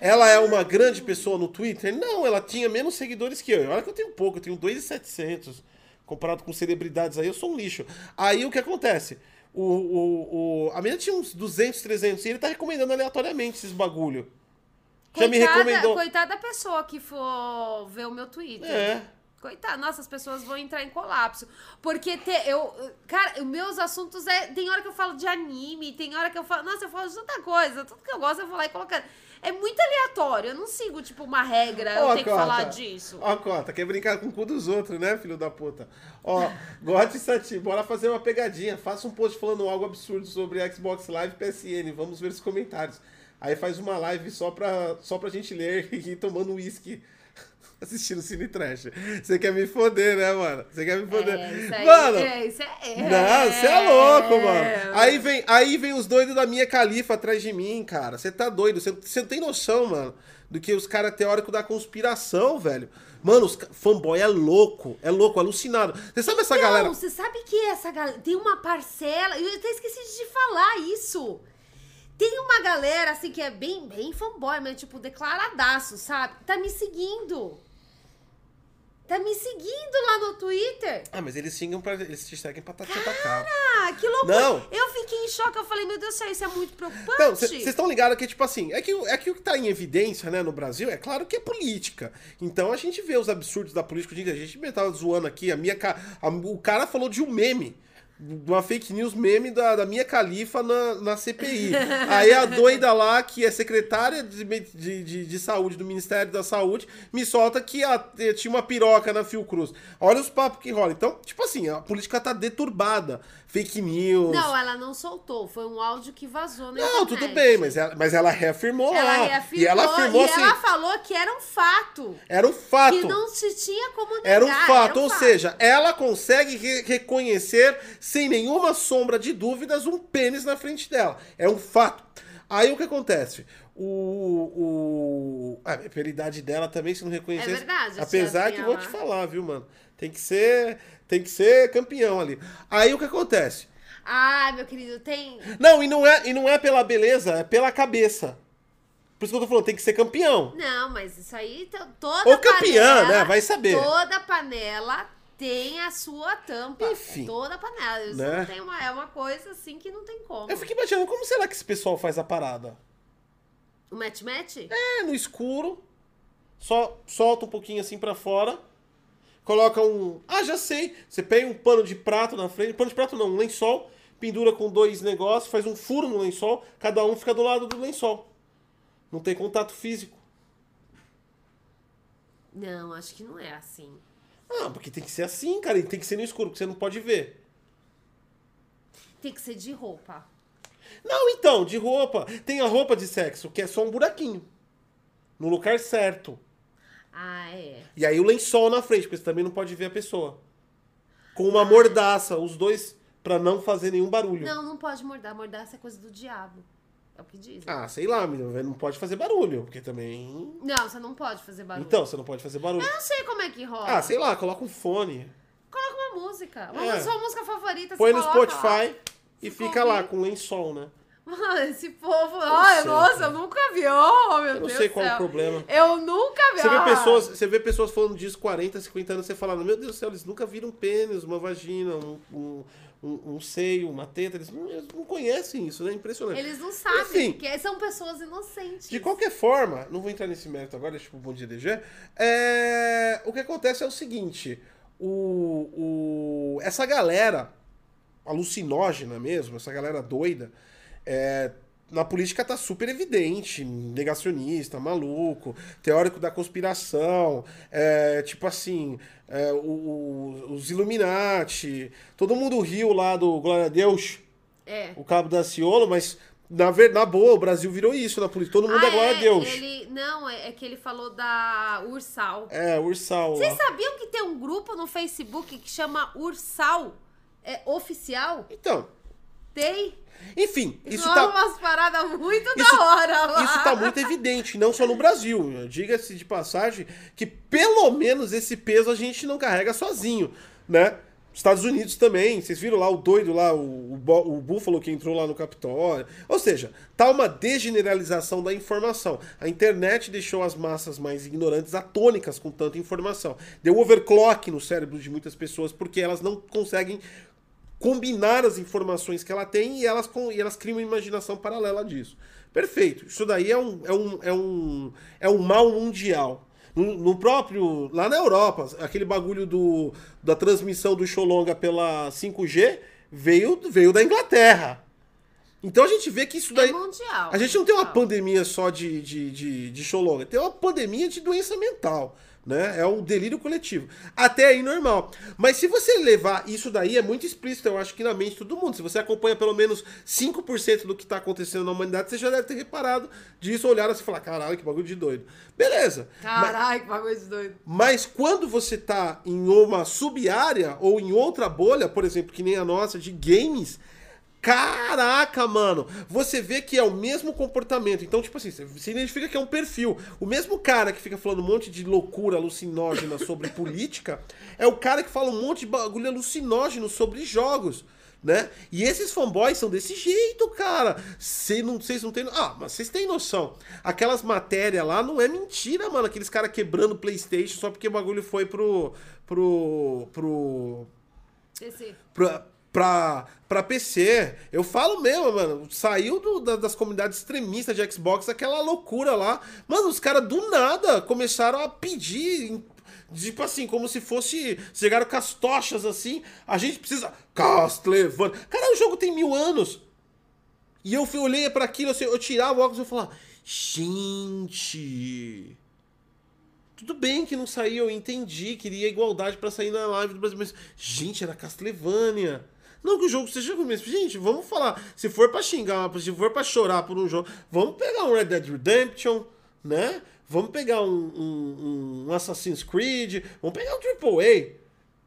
Ela é uma grande pessoa no Twitter? Não, ela tinha menos seguidores que eu. Olha que eu tenho pouco, eu tenho 2,700. Comparado com celebridades aí, eu sou um lixo. Aí o que acontece? O, o, o, a menina tinha uns 200, 300 e ele tá recomendando aleatoriamente esses bagulho. Já me
Coitada-
recomendou.
Coitada da pessoa que for ver o meu Twitter.
É.
Coitada, nossa, as pessoas vão entrar em colapso. Porque te- eu. Cara, os meus assuntos é. Tem hora que eu falo de anime, tem hora que eu falo. Nossa, eu falo de tanta coisa. Tudo que eu gosto eu vou lá e colocando. É muito aleatório. Eu não sigo, tipo, uma regra. Eu
Ó,
tenho que
Cota.
falar disso.
Ó, Cota, quer brincar com o cu dos outros, né, filho da puta? Ó, Gote Sati, bora fazer uma pegadinha. Faça um post falando algo absurdo sobre Xbox Live PSN. Vamos ver os comentários. Aí faz uma live só pra, só pra gente ler e ir tomando uísque. Assistindo Cine Trash. Você quer me foder, né, mano? Você quer me foder.
É, isso aí.
mano,
é, isso é.
não, você é louco, mano. Aí vem, aí vem os doidos da minha califa atrás de mim, cara. Você tá doido. Você você não tem noção, mano, do que os caras teóricos da conspiração, velho. Mano, os fanboy é louco. É louco, alucinado. Você sabe essa
Não,
galera.
você sabe que essa galera. Tem uma parcela. Eu até esqueci de falar isso. Tem uma galera, assim, que é bem, bem fanboy, mas, tipo, declaradaço, sabe? Tá me seguindo. Tá me seguindo lá no Twitter.
Ah, mas eles sigam pra. Eles te seguem pra te atacar.
Ah, que loucura.
Não.
Eu fiquei em choque. Eu falei, meu Deus do céu, isso é muito preocupante.
Então, vocês estão ligados que, tipo assim, é que, o- é que o que tá em evidência, né, no Brasil, é claro que é política. Então a gente vê os absurdos da política. A gente tava zoando aqui, a minha. a- o cara falou de um meme. De uma fake news meme da, da minha califa na, na CPI. Aí a doida lá, que é secretária de, de, de, de saúde do Ministério da Saúde, me solta que a- tinha uma piroca na Fiocruz. Olha os papos que rolam. Então, tipo assim, a política tá deturbada. Fake news.
Não, ela não soltou. Foi um áudio que vazou na
Não,
internet.
tudo bem, mas ela, mas ela reafirmou
Ela
lá.
reafirmou
e ela afirmou
e
assim.
ela falou que era um fato.
Era um fato.
Que não se tinha como negar.
Era um fato. Ou
fato.
seja, ela consegue re- reconhecer, sem nenhuma sombra de dúvidas, um pênis na frente dela. É um fato. Aí o que acontece? O. o... Ah, pela idade dela também, se não reconhecer.
É verdade, a
Apesar que vou te falar, viu, mano? Tem que ser. Tem que ser campeão ali. Aí o que acontece?
Ah, meu querido, tem.
Não, e não é, e não é pela beleza, é pela cabeça. Por isso que eu tô falando, tem que ser campeão.
Não, mas isso aí, to- toda
Ou campeã,
panela,
né? Vai saber.
Toda panela tem a sua tampa.
Enfim.
Toda panela. Isso
Né?
tem uma, é uma coisa assim que não tem como.
Eu fico imaginando como será que esse pessoal faz a parada?
O match-match?
É, no escuro, só solta um pouquinho assim pra fora, coloca um. Ah, já sei. Você pega um pano de prato na frente, pano de prato não, um lençol, pendura com dois negócios, faz um furo no lençol, cada um fica do lado do lençol. Não tem contato físico.
Não, acho que não é assim.
Ah, porque tem que ser assim, cara, e tem que ser no escuro, porque você não pode ver.
Tem que ser de roupa.
Não, então, de roupa. Tem a roupa de sexo, que é só um buraquinho. No lugar certo.
Ah, é.
E aí o lençol na frente, porque você também não pode ver a pessoa. Com uma mordaça, os dois, pra não fazer nenhum barulho.
Não, não pode mordar. Mordaça é coisa do diabo. É o que dizem.
Ah, sei lá, menino, não pode fazer barulho, porque também.
Não, você não pode fazer barulho.
Então, você não pode fazer barulho.
Eu não sei como é que rola.
Ah, sei lá, coloca um fone,
Coloca uma música. Uma
É.
sua música favorita.
põe no Spotify e
Ficou
fica lá com lençol, né?
lá. Mano, esse povo. Ai,
sei,
nossa,
cara.
eu nunca vi. Oh, meu
Eu não
Deus
sei qual é o problema.
Eu nunca vi.
Você vê,
Ah.
pessoas, você vê pessoas falando disso 40, 50 anos, você fala, meu Deus do céu, eles nunca viram um pênis, uma vagina, um, um, um, um seio, uma teta, eles não, eles não conhecem isso, né? Impressionante.
Eles não sabem,
Enfim.
porque são pessoas inocentes.
De qualquer forma, não vou entrar nesse mérito agora, pro bom dia DG. É, o que acontece é o seguinte: o, o, essa galera alucinógena mesmo, essa galera doida, é, na política tá super evidente, negacionista, maluco, teórico da conspiração, é, tipo assim, é, o- o- os Illuminati, todo mundo riu lá do Glória a Deus,
É.
o cabo da Ciolo, mas na, na boa, o Brasil virou isso na política. Todo mundo é
Ah,
glória a Deus.
Ele, não, é, é que ele falou da Ursal.
É, Ursal.
Vocês sabiam que tem um grupo no Facebook que chama Ursal é, Oficial?
Então,
Tem.
Enfim, isso
rola
tá,
umas paradas muito
Isso-
da hora lá.
isso tá muito evidente, não só no Brasil. Diga-se de passagem que pelo menos esse peso a gente não carrega sozinho, né? Estados Unidos também, vocês viram lá o doido lá, o, o, o Búfalo que entrou lá no Capitólio. Ou seja, tá uma degeneralização da informação. A internet deixou as massas mais ignorantes atônicas com tanta informação. Deu overclock no cérebro de muitas pessoas porque elas não conseguem combinar as informações que ela tem e elas, com- e elas criam uma imaginação paralela disso. Perfeito. Isso daí é um, é um, é um, é um mal mundial. No, no próprio. Lá na Europa, aquele bagulho do, da transmissão do Xolonga pela 5G veio, veio da Inglaterra. Então a gente vê que isso
É
daí.
mundial.
A gente não tem uma pandemia só de, de, de, de xolonga, tem uma pandemia de doença mental. Né? É um delírio coletivo. Até aí normal. Mas se você levar isso daí, é muito explícito, eu acho que na mente de todo mundo. Se você acompanha pelo menos 5% do que está acontecendo na humanidade, você já deve ter reparado disso, olhar assim e falar: caralho, que bagulho de doido. Beleza.
Caralho, que bagulho de doido.
mas quando você tá em uma sub-área ou em outra bolha, por exemplo, que nem a nossa de games, caraca, mano, você vê que é o mesmo comportamento. Então, tipo assim, você identifica que é um perfil. O mesmo cara que fica falando um monte de loucura alucinógena sobre política é o cara que fala um monte de bagulho alucinógeno sobre jogos. Né? E esses fanboys são desse jeito, cara. Cê não, vocês não têm. Ah, mas vocês têm noção. Aquelas matérias lá não é mentira, mano. Aqueles caras quebrando PlayStation só porque o bagulho foi pro. pro. pro.
Esse.
pra, pra, pra PC. Eu falo mesmo, mano. Saiu do- da- das comunidades extremistas de Xbox aquela loucura lá. Mano, os caras do nada começaram a pedir. Tipo assim, como se fosse. Chegaram com as tochas assim. A gente precisa. Castlevania. Cara, o jogo tem mil anos. E eu fui- olhei pra aquilo, assim, eu tirava o óculos e eu falava. Gente. Tudo bem que não saiu, eu entendi, queria igualdade pra sair na live do Brasil, mas, gente, era Castlevania. Não que o jogo seja ruim, mas, gente, vamos falar. Se for pra xingar, se for pra chorar por um jogo, vamos pegar um Red Dead Redemption, né? Vamos pegar um, um- um Assassin's Creed, vamos pegar um AAA,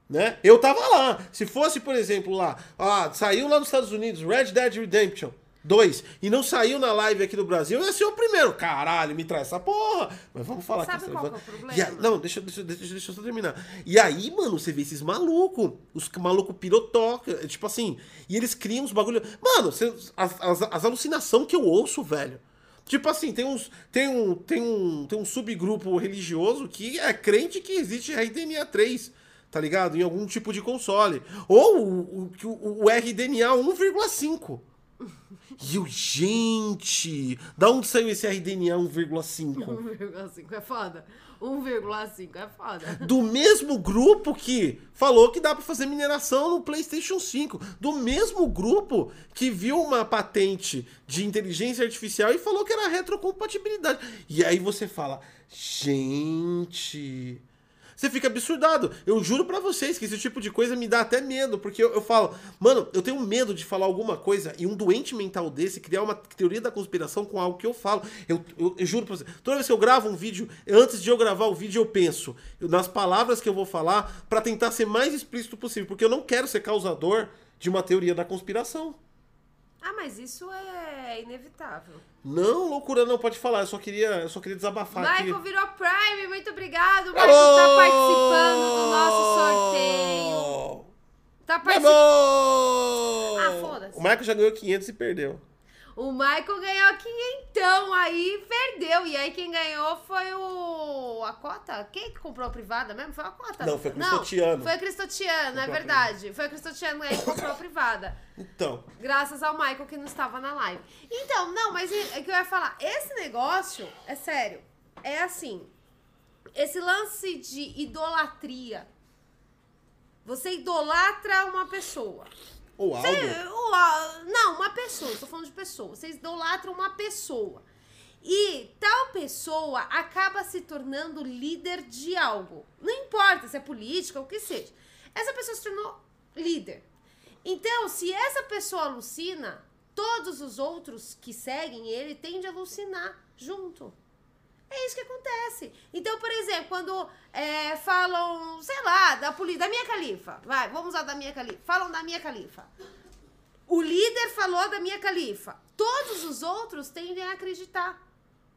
né? Eu tava lá. Se fosse, por exemplo, lá, ah, saiu lá nos Estados Unidos Red Dead Redemption 2 e não saiu na live aqui do Brasil, ia ser o primeiro. Caralho, me traz essa porra. Mas vamos falar
Sabe
que
qual que é o problema?
Aí- não, deixa, deixa, deixa, deixa eu só terminar. E aí, mano, você vê esses malucos, os malucos pirotoca, é tipo assim, e eles criam uns bagulho. Mano, você- as, as, as alucinações que eu ouço, velho. Tipo assim, tem, uns, tem, um, tem, um, tem um subgrupo religioso que é crente que existe RDNA 3, tá ligado? Em algum tipo de console. Ou o, o, o RDNA 1,5. E eu, gente, da onde saiu esse RDNA 1,5?
1,5 é foda. 1,5 é foda.
Do mesmo grupo que falou que dá pra fazer mineração no PlayStation 5. Do mesmo grupo que viu uma patente de inteligência artificial e falou que era retrocompatibilidade. E aí você fala, gente. Você fica absurdado. Eu juro para vocês que esse tipo de coisa me dá até medo, porque eu, eu, falo, mano, eu tenho medo de falar alguma coisa e um doente mental desse criar uma teoria da conspiração com algo que eu falo. Eu, eu, eu juro pra vocês, toda vez que eu gravo um vídeo, antes de eu gravar o vídeo, eu penso nas palavras que eu vou falar para tentar ser mais explícito possível, porque eu não quero ser causador de uma teoria da conspiração.
Ah, mas isso é inevitável.
Não, loucura não, pode falar. Eu só queria, eu só queria desabafar
Michael
aqui.
virou Prime, muito obrigado. Michael tá participando do nosso sorteio. Tá participando. Ah, foda-se.
O Michael já ganhou 500 e perdeu.
O Michael ganhou quinhentão, aí perdeu. E aí quem ganhou foi o. A cota? Quem que comprou a privada mesmo? Foi a cota?
Não, foi o Cristotiano.
Não, foi a Cristotiano, é
a
verdade. Foi a Cristotiano aí que comprou a privada.
Então,
Graças ao Michael que não estava na live. Então, não, mas é que eu ia falar. Esse negócio, é sério, é assim. Esse lance de idolatria. Você idolatra uma pessoa.
Ou algo.
Não, uma pessoa, tô falando de pessoa. Vocês idolatram uma pessoa. E tal pessoa acaba se tornando líder de algo. Não importa se é política ou o que seja. Essa pessoa se tornou líder. Então, se essa pessoa alucina, todos os outros que seguem ele tendem a alucinar junto. É isso que acontece. Então, por exemplo, quando é, falam, sei lá, da polícia, da minha califa, vai, vamos usar da minha califa. Falam da minha califa. O líder falou da minha califa. Todos os outros tendem a acreditar.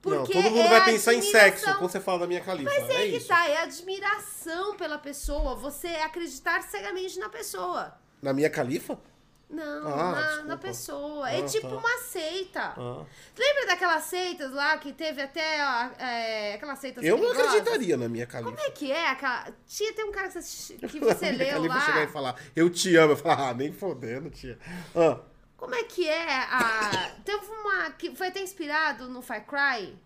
Não,
Porque
todo mundo
é
vai pensar em sexo quando você fala da minha califa.
Mas é,
é
que
isso.
tá, é admiração pela pessoa. Você acreditar cegamente na pessoa.
Na minha califa?
Não,
Ah,
na, na pessoa. é
Ah,
tipo
tá.
uma seita.
Ah.
Lembra daquelas seitas lá que teve até ó, é, aquelas seitas
Eu não acreditaria na minha califa.
Como é que é? Aquela... Tinha, tem um cara que você, que você leu lá.
chegar e falar, eu te amo. Eu falar, ah, nem fodendo, tia. Ah,
Como é que é a... Teve uma... que foi até inspirado no Far Cry.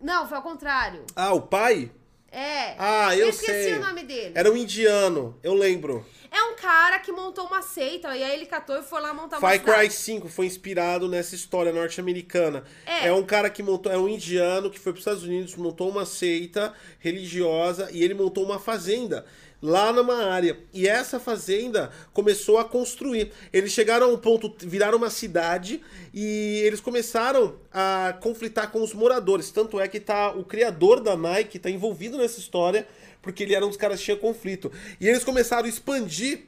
Não, foi ao contrário.
Ah, o pai?
É.
Ah, eu
esqueci
sei.
o nome dele.
Era um indiano, eu lembro.
É um cara que montou uma seita, e aí ele catou e foi lá montar uma
Far Cry
cidade.
5 foi inspirado nessa história norte-americana.
É.
É. um cara que montou, é um indiano que foi para os Estados Unidos, montou uma seita religiosa e ele montou uma fazenda lá numa área. E essa fazenda começou a construir. Eles chegaram a um ponto, viraram uma cidade e eles começaram a conflitar com os moradores. Tanto é que tá o criador da Nike tá envolvido nessa história, porque ele era um dos caras que tinha conflito. E eles começaram a expandir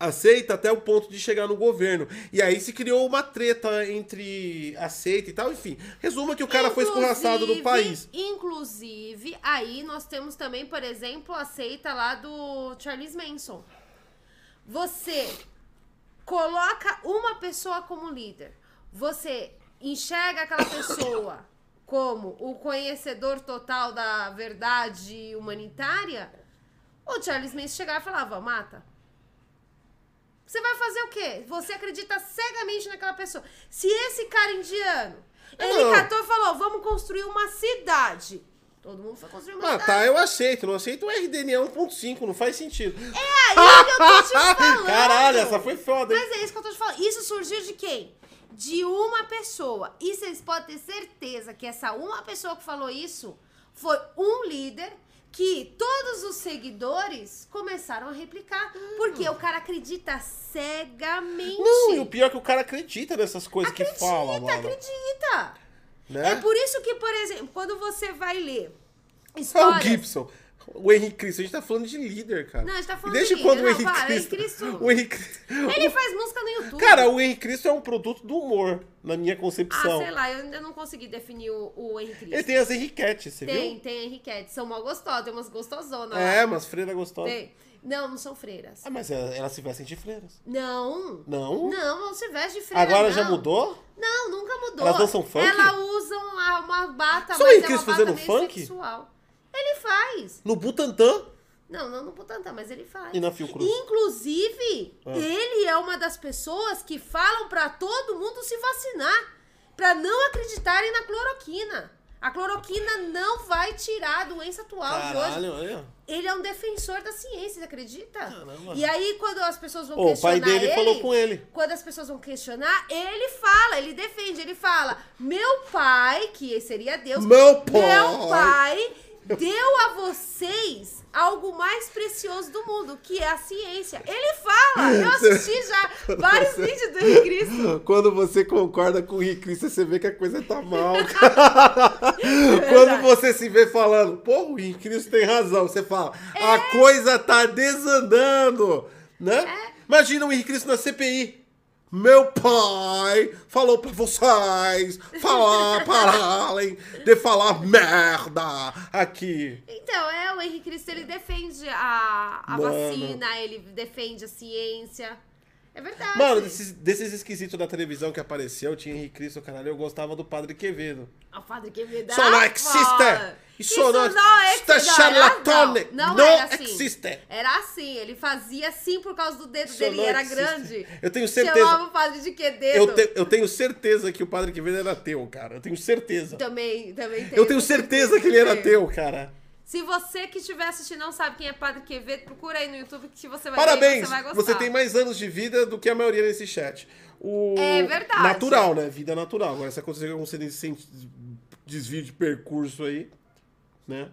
a seita até o ponto de chegar no governo. E aí se criou uma treta entre a seita e tal, enfim. Resuma que o cara foi escorraçado do
Inclusive-
país.
Inclusive, aí nós temos também, por exemplo, a seita lá do Charles Manson. Você coloca uma pessoa como líder. Você enxerga aquela pessoa como o conhecedor total da verdade humanitária. O Charles Manson chegava e falava, mata. Você vai fazer o quê? Você acredita cegamente naquela pessoa. Se esse cara indiano, ele
Não.
catou e falou, vamos construir uma cidade. Todo mundo foi construir uma
Ah,
cidade.
tá, eu aceito. Não aceito o RDNA 1.5, não faz sentido.
É aí que eu tô te falando.
Caralho, essa foi foda, hein?
Mas é isso que eu tô te falando. Isso surgiu de quem? De uma pessoa. E vocês podem ter certeza que essa uma pessoa que falou isso foi um líder que todos os seguidores começaram a replicar. Porque o cara acredita cegamente.
Não, e o pior é que o cara acredita nessas coisas que
acredita,
fala, mano.
acredita.
Né?
É por isso que, por exemplo, quando você vai ler
É o
histórias...
Gibson. O Henrique Cristo, a gente tá falando de líder, cara.
Não, a gente tá falando
e desde
de
quando
líder.
o
Não,
Henrique
para,
Cristo.
Henrique Cristo-
O Henrique
Ele faz música no YouTube.
Cara, o Henrique Cristo é um produto do humor, na minha
Ah,
concepção.
sei lá, eu ainda não consegui definir o, o Henrique
Ele
Cristo.
tem as Henriquetes, você
Tem,
viu?
tem Henriquete. São mal gostosas, tem umas gostosonas
É,
lá.
mas freira gostosa.
Tem. Não, não são freiras.
Ah, mas elas ela se vestem de freiras.
Não.
Não?
Não, não se veste de freira,
Agora
não.
já mudou?
Não, nunca mudou.
Elas dançam funk?
Elas usam uma, bata,
Só
mas é
Henrique
uma
Cristo
bata
funk?
sexual. Ele faz.
No Butantã
Não, não no Butantã, mas ele faz.
e na Fiocruz.
Inclusive,
Ah.
ele é uma das pessoas que falam pra todo mundo se vacinar, Pra não acreditarem na cloroquina. A cloroquina não vai tirar a doença atual de hoje.
Caralho, olha.
Ele é um defensor da ciência, você acredita?
Caramba.
E aí, quando as pessoas vão
Ô, o
questionar
pai dele
ele,
falou com ele.
quando as pessoas vão questionar, ele fala, ele defende, ele fala: Meu pai, que seria Deus,
Meu pai.
meu pai deu a vocês algo mais precioso do mundo, que é a ciência. Ele fala, eu assisti já vários vídeos do Henrique Cristo.
Quando você concorda com o Henrique Cristo, você vê que a coisa tá mal. Quando você se vê falando, pô, o Henrique Cristo tem razão, você fala,
É.
a coisa tá desandando, né?
É.
Imagina o Henrique Cristo na CPI. Meu pai falou pra vocês falar, pararem de falar merda aqui.
Então, é, o Henrique Cristo, ele defende a, a
Mano.
vacina, ele defende a ciência. É verdade.
Mano, desses, desses esquisitos da televisão que apareceu, tinha Henrique Cristo, caralho, eu gostava do Padre Quevedo.
O padre Quevedo.
Isso não
ah,
existe! Isso não
existe!
Está
Não! Não, não, era assim.
existe!
Era assim, ele fazia assim por causa do dedo
Isso
dele, era
existe.
grande.
Eu tenho certeza.
Chamava o padre de Quededo.
Eu, te- eu tenho certeza que o Padre Quevedo era teu, cara. Eu tenho certeza.
Também, também tem
Eu tenho certeza que ele era
Tenho.
teu, cara.
Se você que estiver assistindo não sabe quem é Padre Quevedo, procura aí no YouTube que você vai ver
Parabéns!
e você vai gostar.
Você tem mais anos de vida do que a maioria nesse chat. O...
É verdade.
Natural, né? Vida natural. Agora, se acontecer algum desvio de percurso aí, né?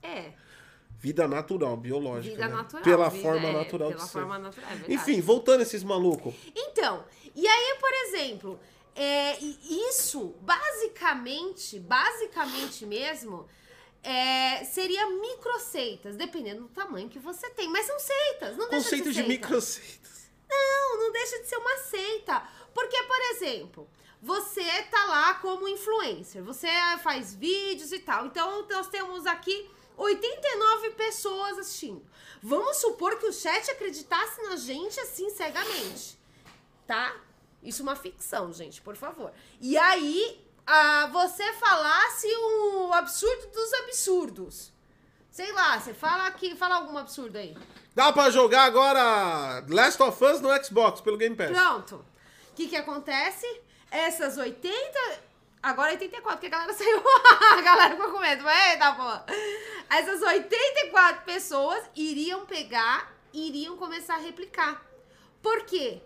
É,
Vida natural, biológica.
vida
né?
natural.
Pela
vida-
forma
é,
natural
Pela
de ser.
forma natural, é.
Enfim, voltando a esses malucos.
Então, e aí, por exemplo, é, isso, basicamente, basicamente mesmo, é, seria microseitas, dependendo do tamanho que você tem. Mas são seitas, não deixa
Conceito
de
de
ser seita.
microceitas.
Não, não deixa de ser uma seita. Porque, por exemplo, você tá lá como influencer, você faz vídeos e tal. Então, nós temos aqui 89 pessoas assistindo. Vamos supor que o chat acreditasse na gente assim cegamente, tá? Isso é uma ficção, gente, por favor. E aí, ah, você falasse o absurdo dos absurdos. Sei lá, você fala aqui, fala algum absurdo aí.
Dá pra jogar agora Last of Us no Xbox pelo Game Pass.
Pronto. O que que acontece? Essas 80... Agora 84, porque a galera saiu... a galera ficou com medo. Mas, eita, porra. Essas 84 pessoas iriam pegar, iriam começar a replicar. Por quê?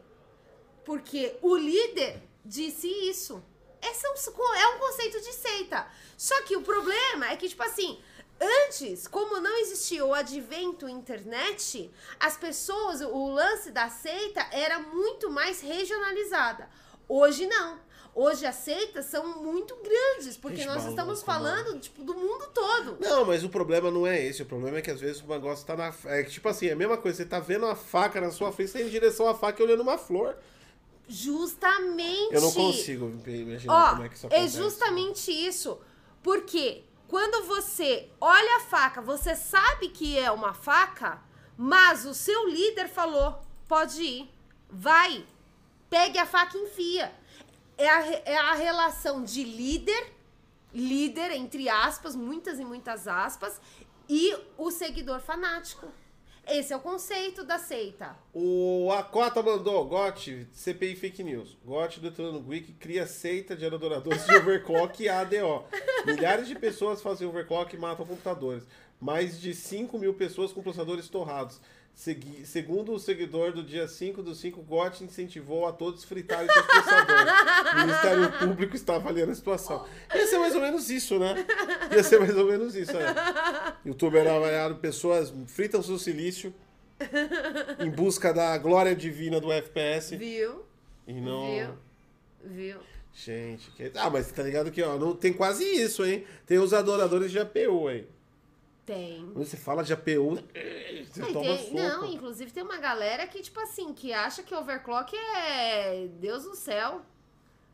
Porque o líder disse isso. Esse é um, é um conceito de seita. Só que o problema é que, tipo assim, antes, como não existia o advento internet, as pessoas, o lance da seita era muito mais regionalizada. Hoje não. Hoje as seitas são muito grandes, porque
Gente,
nós
maluco,
estamos
mano.
falando, tipo, do mundo todo.
Não, mas o problema não é esse. O problema é que às vezes o negócio tá na. É que, tipo assim, é a mesma coisa. Você tá vendo uma faca na sua frente, você tá em direção à faca e olhando uma flor.
Justamente.
Eu não consigo imaginar
Ó,
como é que isso
é
acontece.
justamente isso. Porque quando você olha a faca, você sabe que é uma faca, mas o seu líder falou: pode ir, vai, pegue a faca e enfia. É a, é a relação de líder, líder, entre aspas, muitas e muitas aspas, e o seguidor fanático. Esse é o conceito da seita.
O Acota mandou, GOT, CPI Fake News. GOT detonando Wiki cria seita de adoradores de overclock e ADO. Milhares de pessoas fazem overclock e matam computadores. Mais de 5 mil pessoas com processadores torrados. Segui- segundo o seguidor do dia 5 do 5, GOT incentivou a todos fritarem seus processadores. O Ministério Público está avaliando a situação. Ia ser mais ou menos isso, né? Ia ser mais ou menos isso, é. Youtuber avaliado, pessoas fritam seu silício em busca da glória divina do FPS
Viu?
e não.
Viu? Viu?
Gente, que... ah, mas tá ligado que ó, não tem quase isso, hein? Tem os adoradores de APU aí.
Tem.
Quando você fala de APU, você
Aí
toma
tem-
soco.
não, inclusive tem uma galera que, tipo assim, que acha que overclock é Deus do céu.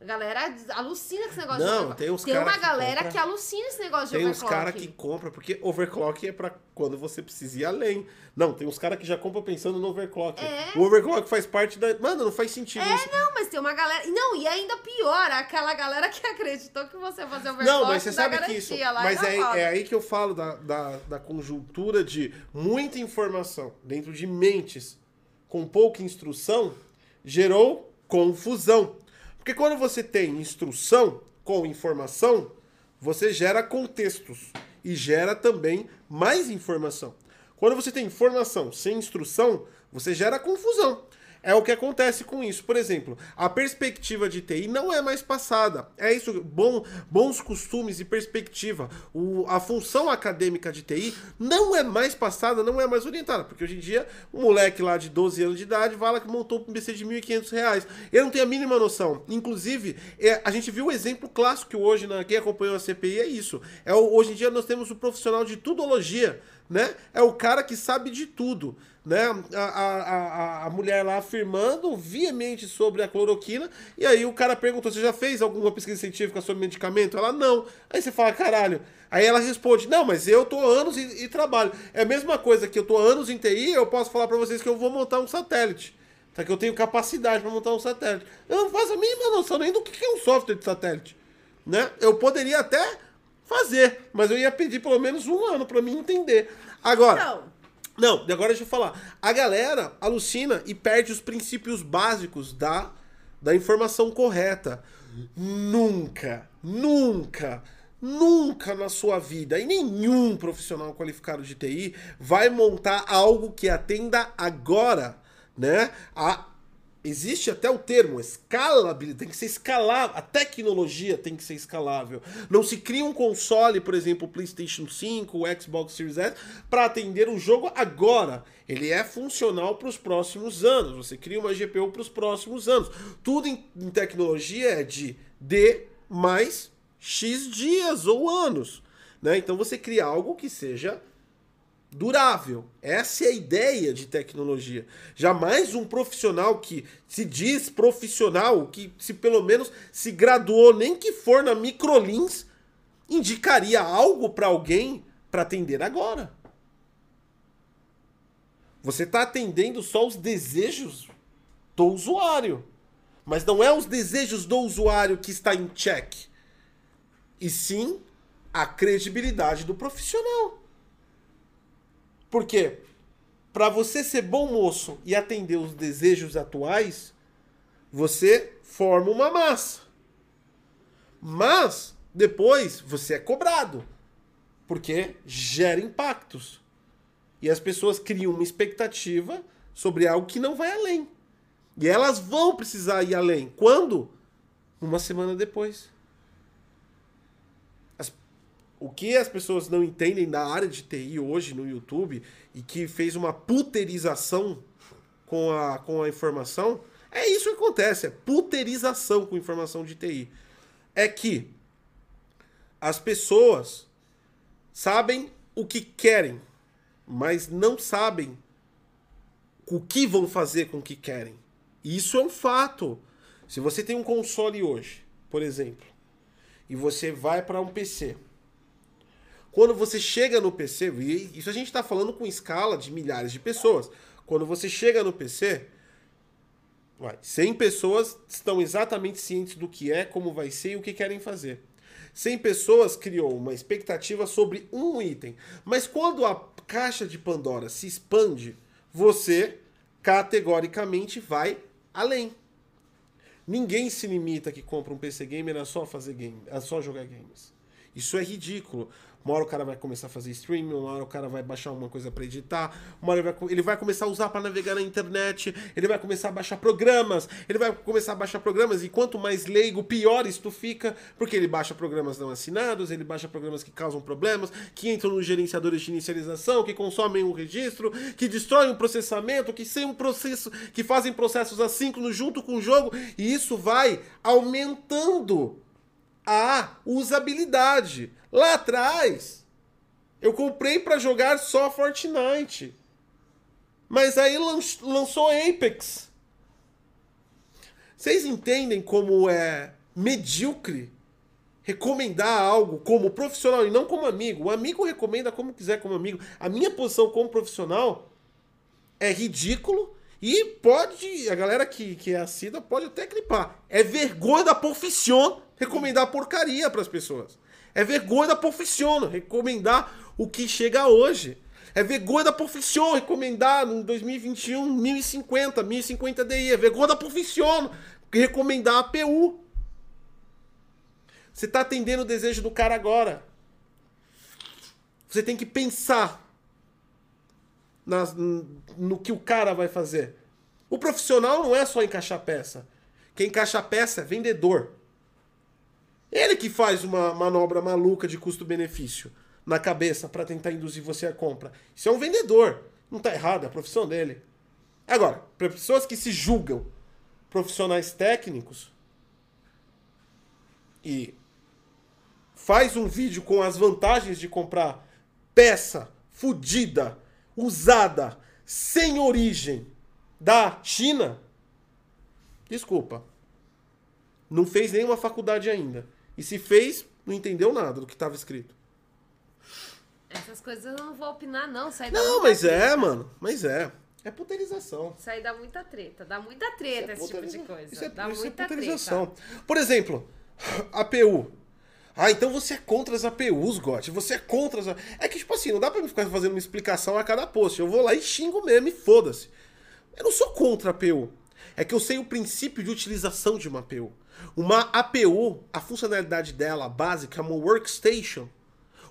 A galera alucina com esse negócio de
Não,
overclock.
tem uns
Tem uma
que
galera
compra-
que alucina esse negócio de
Tem uns
overclock.
caras que compram, porque overclock é pra quando você precisa ir além. Não, tem uns caras que já compram pensando no overclock.
É.
O overclock faz parte da. Mano, não faz sentido isso.
Não, mas tem uma galera. Não, e ainda pior, aquela galera que acreditou que você fazer overclock
Não, mas você sabe que isso.
lá,
Mas é, é aí que eu falo da, da, da conjuntura de muita informação dentro de mentes com pouca instrução gerou confusão. Porque quando você tem instrução com informação, você gera contextos e gera também mais informação. Quando você tem informação sem instrução, você gera confusão. É o que acontece com isso. Por exemplo, a perspectiva de TI não é mais passada. É isso, bom, bons costumes e perspectiva. O, a função acadêmica de TI não é mais passada, não é mais orientada. Porque hoje em dia, um moleque lá de 12 anos de idade vai lá que montou um PC de 1.500 reais. Ele não tem a mínima noção. Inclusive, é, a gente viu o exemplo clássico hoje, na, quem acompanhou a CPI, é isso. É, hoje em dia nós temos o profissional de tudologia, né? É o cara que sabe de tudo né? A, a, a, a mulher lá afirmando veemente sobre a cloroquina, e aí o cara perguntou: você já fez alguma pesquisa científica sobre medicamento? Ela não. Aí você fala, caralho. Aí ela responde: Não, mas eu tô anos e, e trabalho. É a mesma coisa que eu tô anos em TI, eu posso falar pra vocês que eu vou montar um satélite. Tá? Que eu tenho capacidade pra montar um satélite. Eu não faço a mínima noção nem do que é um software de satélite. Né? Eu poderia até fazer, mas eu ia pedir pelo menos um ano pra mim entender. Agora. Não, e agora deixa eu falar. A galera alucina e perde os princípios básicos da, da informação correta. Nunca, nunca, nunca na sua vida, e nenhum profissional qualificado de TI vai montar algo que atenda agora, né? A Existe até o termo escalabilidade, tem que ser escalável. A tecnologia tem que ser escalável. Não se cria um console, por exemplo, o PlayStation 5, o Xbox Series S, para atender o jogo agora. Ele é funcional para os próximos anos. Você cria uma GPU para os próximos anos. Tudo em, em tecnologia é de D mais X dias ou anos. Né? Então você cria algo que seja durável. Essa é a ideia de tecnologia. Jamais um profissional que se diz profissional, que se pelo menos se graduou, nem que for na Microlins, indicaria algo para alguém para atender agora. Você está atendendo só os desejos do usuário. Mas não é os desejos do usuário que está em check. E sim a credibilidade do profissional. Porque para você ser bom moço e atender os desejos atuais, você forma uma massa. Mas depois você é cobrado, porque gera impactos. E as pessoas criam uma expectativa sobre algo que não vai além. E elas vão precisar ir além. Quando? Uma semana depois. O que as pessoas não entendem da área de TI hoje no YouTube e que fez uma puterização com a, com a informação, é isso que acontece, é puterização com informação de TI. É que as pessoas sabem o que querem, mas não sabem o que vão fazer com o que querem. Isso é um fato. Se você tem um console hoje, por exemplo, e você vai para um PC, quando você chega no PC, e isso a gente está falando com escala de milhares de pessoas. Quando você chega no PC, vai, 100 pessoas estão exatamente cientes do que é, como vai ser e o que querem fazer. 100 pessoas criou uma expectativa sobre um item. Mas quando a caixa de Pandora se expande, você categoricamente vai além. Ninguém se limita que compra um PC gamer a só fazer game, a só jogar games. Isso é ridículo. Uma hora o cara vai começar a fazer streaming, uma hora o cara vai baixar uma coisa para editar, uma hora ele vai, ele vai começar a usar para navegar na internet, ele vai começar a baixar programas, ele vai começar a baixar programas e quanto mais leigo, pior isto fica, porque ele baixa programas não assinados, ele baixa programas que causam problemas, que entram nos gerenciadores de inicialização, que consomem um registro, que destroem um processamento, que sem um processo, que fazem processos assíncronos junto com o jogo, e isso vai aumentando a usabilidade. Lá atrás, Eu comprei para jogar só Fortnite. Mas aí lançou Apex. Vocês entendem como é medíocre recomendar algo como profissional e não como amigo? O amigo recomenda como quiser como amigo. A minha posição como profissional é ridículo e pode, a galera que, que é assídua pode até clipar. É vergonha da profissão recomendar porcaria para as pessoas. É vergonha da profissão recomendar o que chega hoje. É vergonha da profissão recomendar no 2021 1050, 1050 DI. É vergonha da profissão recomendar a PU. Você está atendendo o desejo do cara agora. Você tem que pensar nas, no que o cara vai fazer. O profissional não é só encaixar peça. Quem encaixa peça é vendedor. Ele que faz uma manobra maluca de custo-benefício na cabeça para tentar induzir você a compra. Isso é um vendedor. Não está errado, é a profissão dele. Agora, para pessoas que se julgam profissionais técnicos e faz um vídeo com as vantagens de comprar peça fodida, usada, sem origem da China, desculpa. Não fez nenhuma faculdade ainda. E se fez, não entendeu nada do que estava escrito.
Essas coisas eu não vou opinar, não. Sai
não, mas treta. é, mano. Mas é. É puterização.
Isso aí dá muita treta. Dá muita treta é esse tipo de coisa.
Isso é,
dá
isso
é muita
é puterização. Treta. Por exemplo, APU. Ah, então você é contra as APUs, Gotti. Você é contra as. É que, tipo assim, não dá pra me ficar fazendo uma explicação a cada post. Eu vou lá e xingo mesmo e foda-se. Eu não sou contra a APU. É que eu sei o princípio de utilização de uma APU. Uma APU, a funcionalidade dela básica é uma workstation.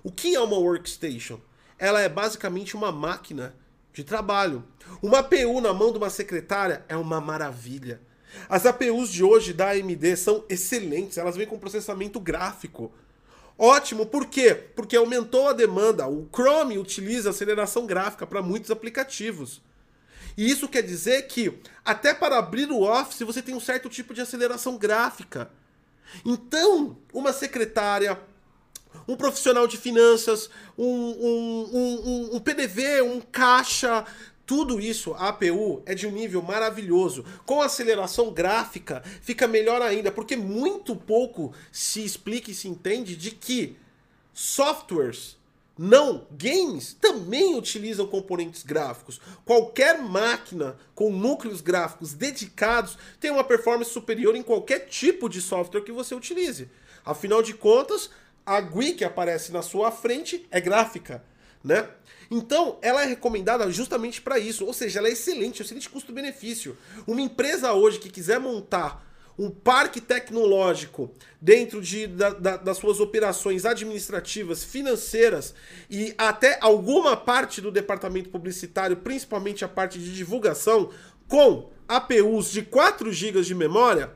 O que é uma workstation? Ela é basicamente uma máquina de trabalho. Uma APU na mão de uma secretária é uma maravilha. As APUs de hoje da AMD são excelentes, elas vêm com processamento gráfico. Ótimo, por quê? Porque aumentou a demanda. O Chrome utiliza aceleração gráfica para muitos aplicativos. E isso quer dizer que até para abrir o Office você tem um certo tipo de aceleração gráfica. Então, uma secretária, um profissional de finanças, um, um, um, um, PDV, um caixa, tudo isso, a APU, é de um nível maravilhoso. Com aceleração gráfica, fica melhor ainda, porque muito pouco se explica e se entende de que softwares não, games também utilizam componentes gráficos. Qualquer máquina com núcleos gráficos dedicados tem uma performance superior em qualquer tipo de software que você utilize. Afinal de contas, a GUI que aparece na sua frente é gráfica, né? Então, ela é recomendada justamente para isso, ou seja, ela é excelente, excelente custo-benefício. Uma empresa hoje que quiser montar um parque tecnológico dentro de, da, da, das suas operações administrativas, financeiras e até alguma parte do departamento publicitário, principalmente a parte de divulgação, com APUs de 4 GB de memória,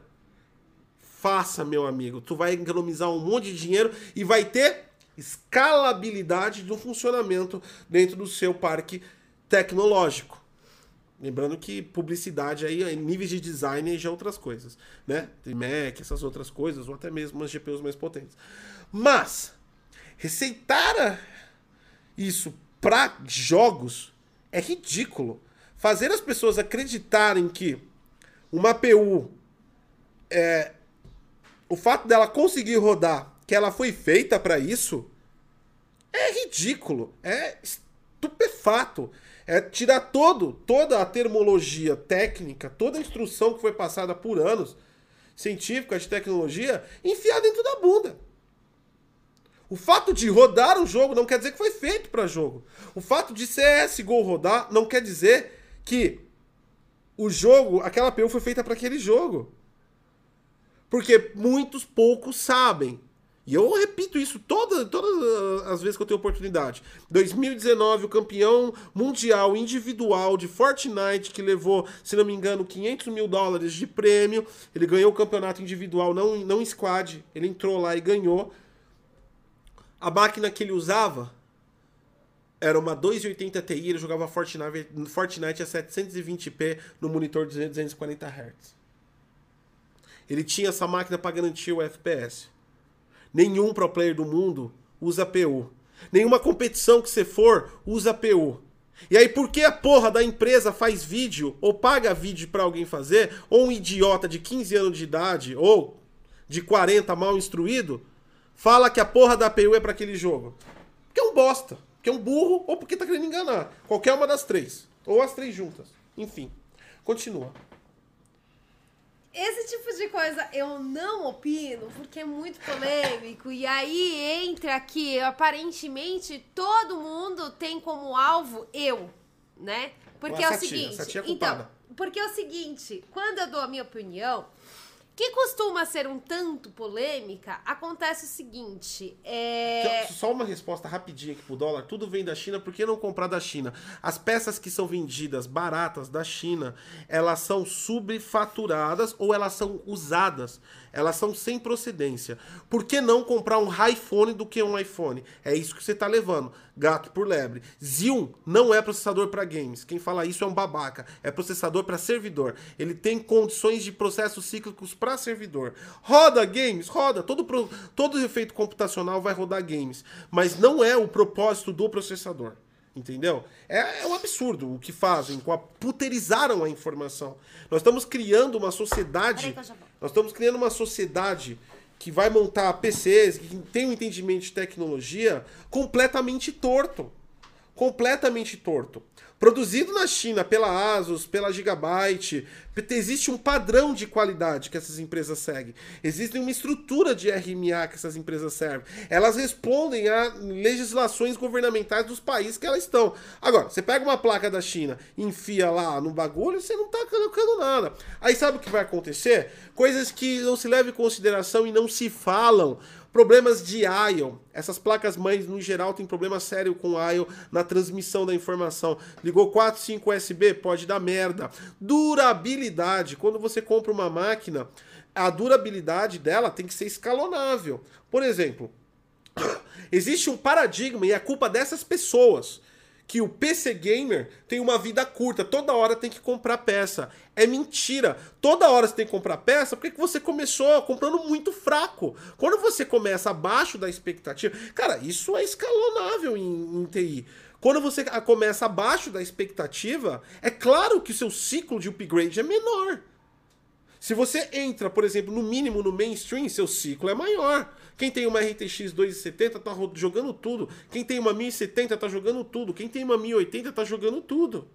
faça, meu amigo. Tu vai economizar um monte de dinheiro e vai ter escalabilidade do funcionamento dentro do seu parque tecnológico. Lembrando que publicidade aí, níveis de design já é outras coisas, né? Tem Mac, essas outras coisas, ou até mesmo umas GPUs mais potentes. Mas, receitar isso para jogos é ridículo. Fazer as pessoas acreditarem que uma APU é o fato dela conseguir rodar, que ela foi feita para isso, é ridículo, é estupefato é tirar todo, toda a termologia técnica, toda a instrução que foi passada por anos científica de tecnologia, enfiar dentro da bunda. O fato de rodar um jogo não quer dizer que foi feito para jogo. O fato de CSGO rodar não quer dizer que o jogo, aquela APU foi feita para aquele jogo. Porque muitos poucos sabem. E eu repito isso toda, todas as vezes que eu tenho oportunidade. 2019, o campeão mundial individual de Fortnite, que levou, se não me engano, 500 mil dólares de prêmio. Ele ganhou o campeonato individual, não, não squad. Ele entrou lá e ganhou. A máquina que ele usava era uma 280 Ti. Ele jogava Fortnite, Fortnite a 720p no monitor de 240 Hz. Ele tinha essa máquina para garantir o FPS. Nenhum pro player do mundo usa PU. Nenhuma competição que você for usa PU. E aí, por que a porra da empresa faz vídeo ou paga vídeo para alguém fazer, ou um idiota de 15 anos de idade ou de 40 mal instruído fala que a porra da APU é para aquele jogo? Porque é um bosta, porque é um burro ou porque tá querendo enganar. Qualquer uma das três. Ou as três juntas. Enfim, continua.
Esse tipo de coisa eu não opino porque é muito polêmico. E aí entra que aparentemente todo mundo tem como alvo eu, né? Porque é o seguinte. então, porque é o seguinte, quando eu dou a minha opinião, que costuma ser um tanto polêmica, acontece o seguinte: é...
Só uma resposta rapidinha aqui pro dólar: tudo vem da China, por que não comprar da China? As peças que são vendidas baratas da China, elas são subfaturadas ou elas são usadas elas são sem procedência. Por que não comprar um iPhone do que um iPhone? É isso que você está levando. Gato por lebre. Xeon não é processador para games. Quem fala isso é um babaca. É processador para servidor. Ele tem condições de processos cíclicos para servidor. Roda games, roda. Todo, pro, todo efeito computacional vai rodar games. Mas não é o propósito do processador. Entendeu? É, é, um absurdo o que fazem, com a, puterizaram a informação. Nós estamos criando uma sociedade. Nós estamos criando uma sociedade que vai montar PCs, que tem um entendimento de tecnologia completamente torto. Completamente torto. Produzido na China pela Asus, pela Gigabyte, existe um padrão de qualidade que essas empresas seguem. Existe uma estrutura de RMA que essas empresas servem. Elas respondem a legislações governamentais dos países que elas estão. Agora, você pega uma placa da China, enfia lá no bagulho, você não está colocando nada. Aí sabe o que vai acontecer? Coisas que não se levam em consideração e não se falam. Problemas de IO. Essas placas mães, no geral, tem problema sério com IO na transmissão da informação. Ligou 4, 5 USB, pode dar merda. Durabilidade. Quando você compra uma máquina, a durabilidade dela tem que ser escalonável. Por exemplo, existe um paradigma e é culpa dessas pessoas que o PC gamer tem uma vida curta, toda hora tem que comprar peça. É mentira. Toda hora você tem que comprar peça porque você começou comprando muito fraco. Quando você começa abaixo da expectativa, cara, isso é escalonável em, em TI. Quando você começa abaixo da expectativa, é claro que o seu ciclo de upgrade é menor. Se você entra, por exemplo, no mínimo no mainstream, seu ciclo é maior. Quem tem uma RTX 270 tá jogando tudo. Quem tem uma 1070 tá jogando tudo. Quem tem uma 1080 tá jogando tudo.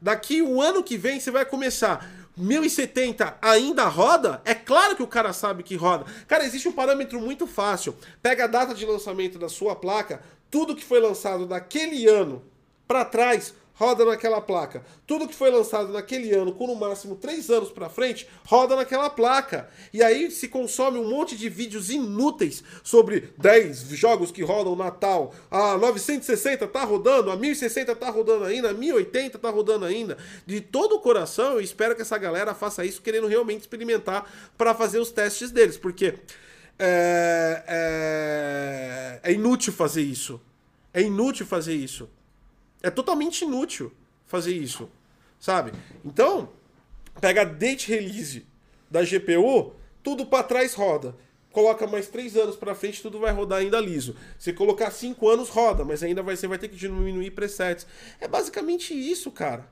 Daqui um ano que vem você vai começar. 1070 ainda roda? É claro que o cara sabe que roda. Cara, existe um parâmetro muito fácil. Pega a data de lançamento da sua placa, tudo que foi lançado daquele ano para trás, roda naquela placa. Tudo que foi lançado naquele ano, com no máximo 3 anos para frente, roda naquela placa. E aí se consome um monte de vídeos inúteis sobre 10 jogos que rodam Natal. A 960 tá rodando, a 1060 tá rodando ainda, a 1080 tá rodando ainda. De todo o coração, eu espero que essa galera faça isso querendo realmente experimentar para fazer os testes deles, porque é, é, é inútil fazer isso. É inútil fazer isso. É totalmente inútil fazer isso, sabe? Então, pega a date release da GPU, tudo para trás roda. Coloca mais três anos para frente, tudo vai rodar ainda liso. Se colocar cinco anos, roda, mas ainda vai, você vai ter que diminuir presets. É basicamente isso, cara.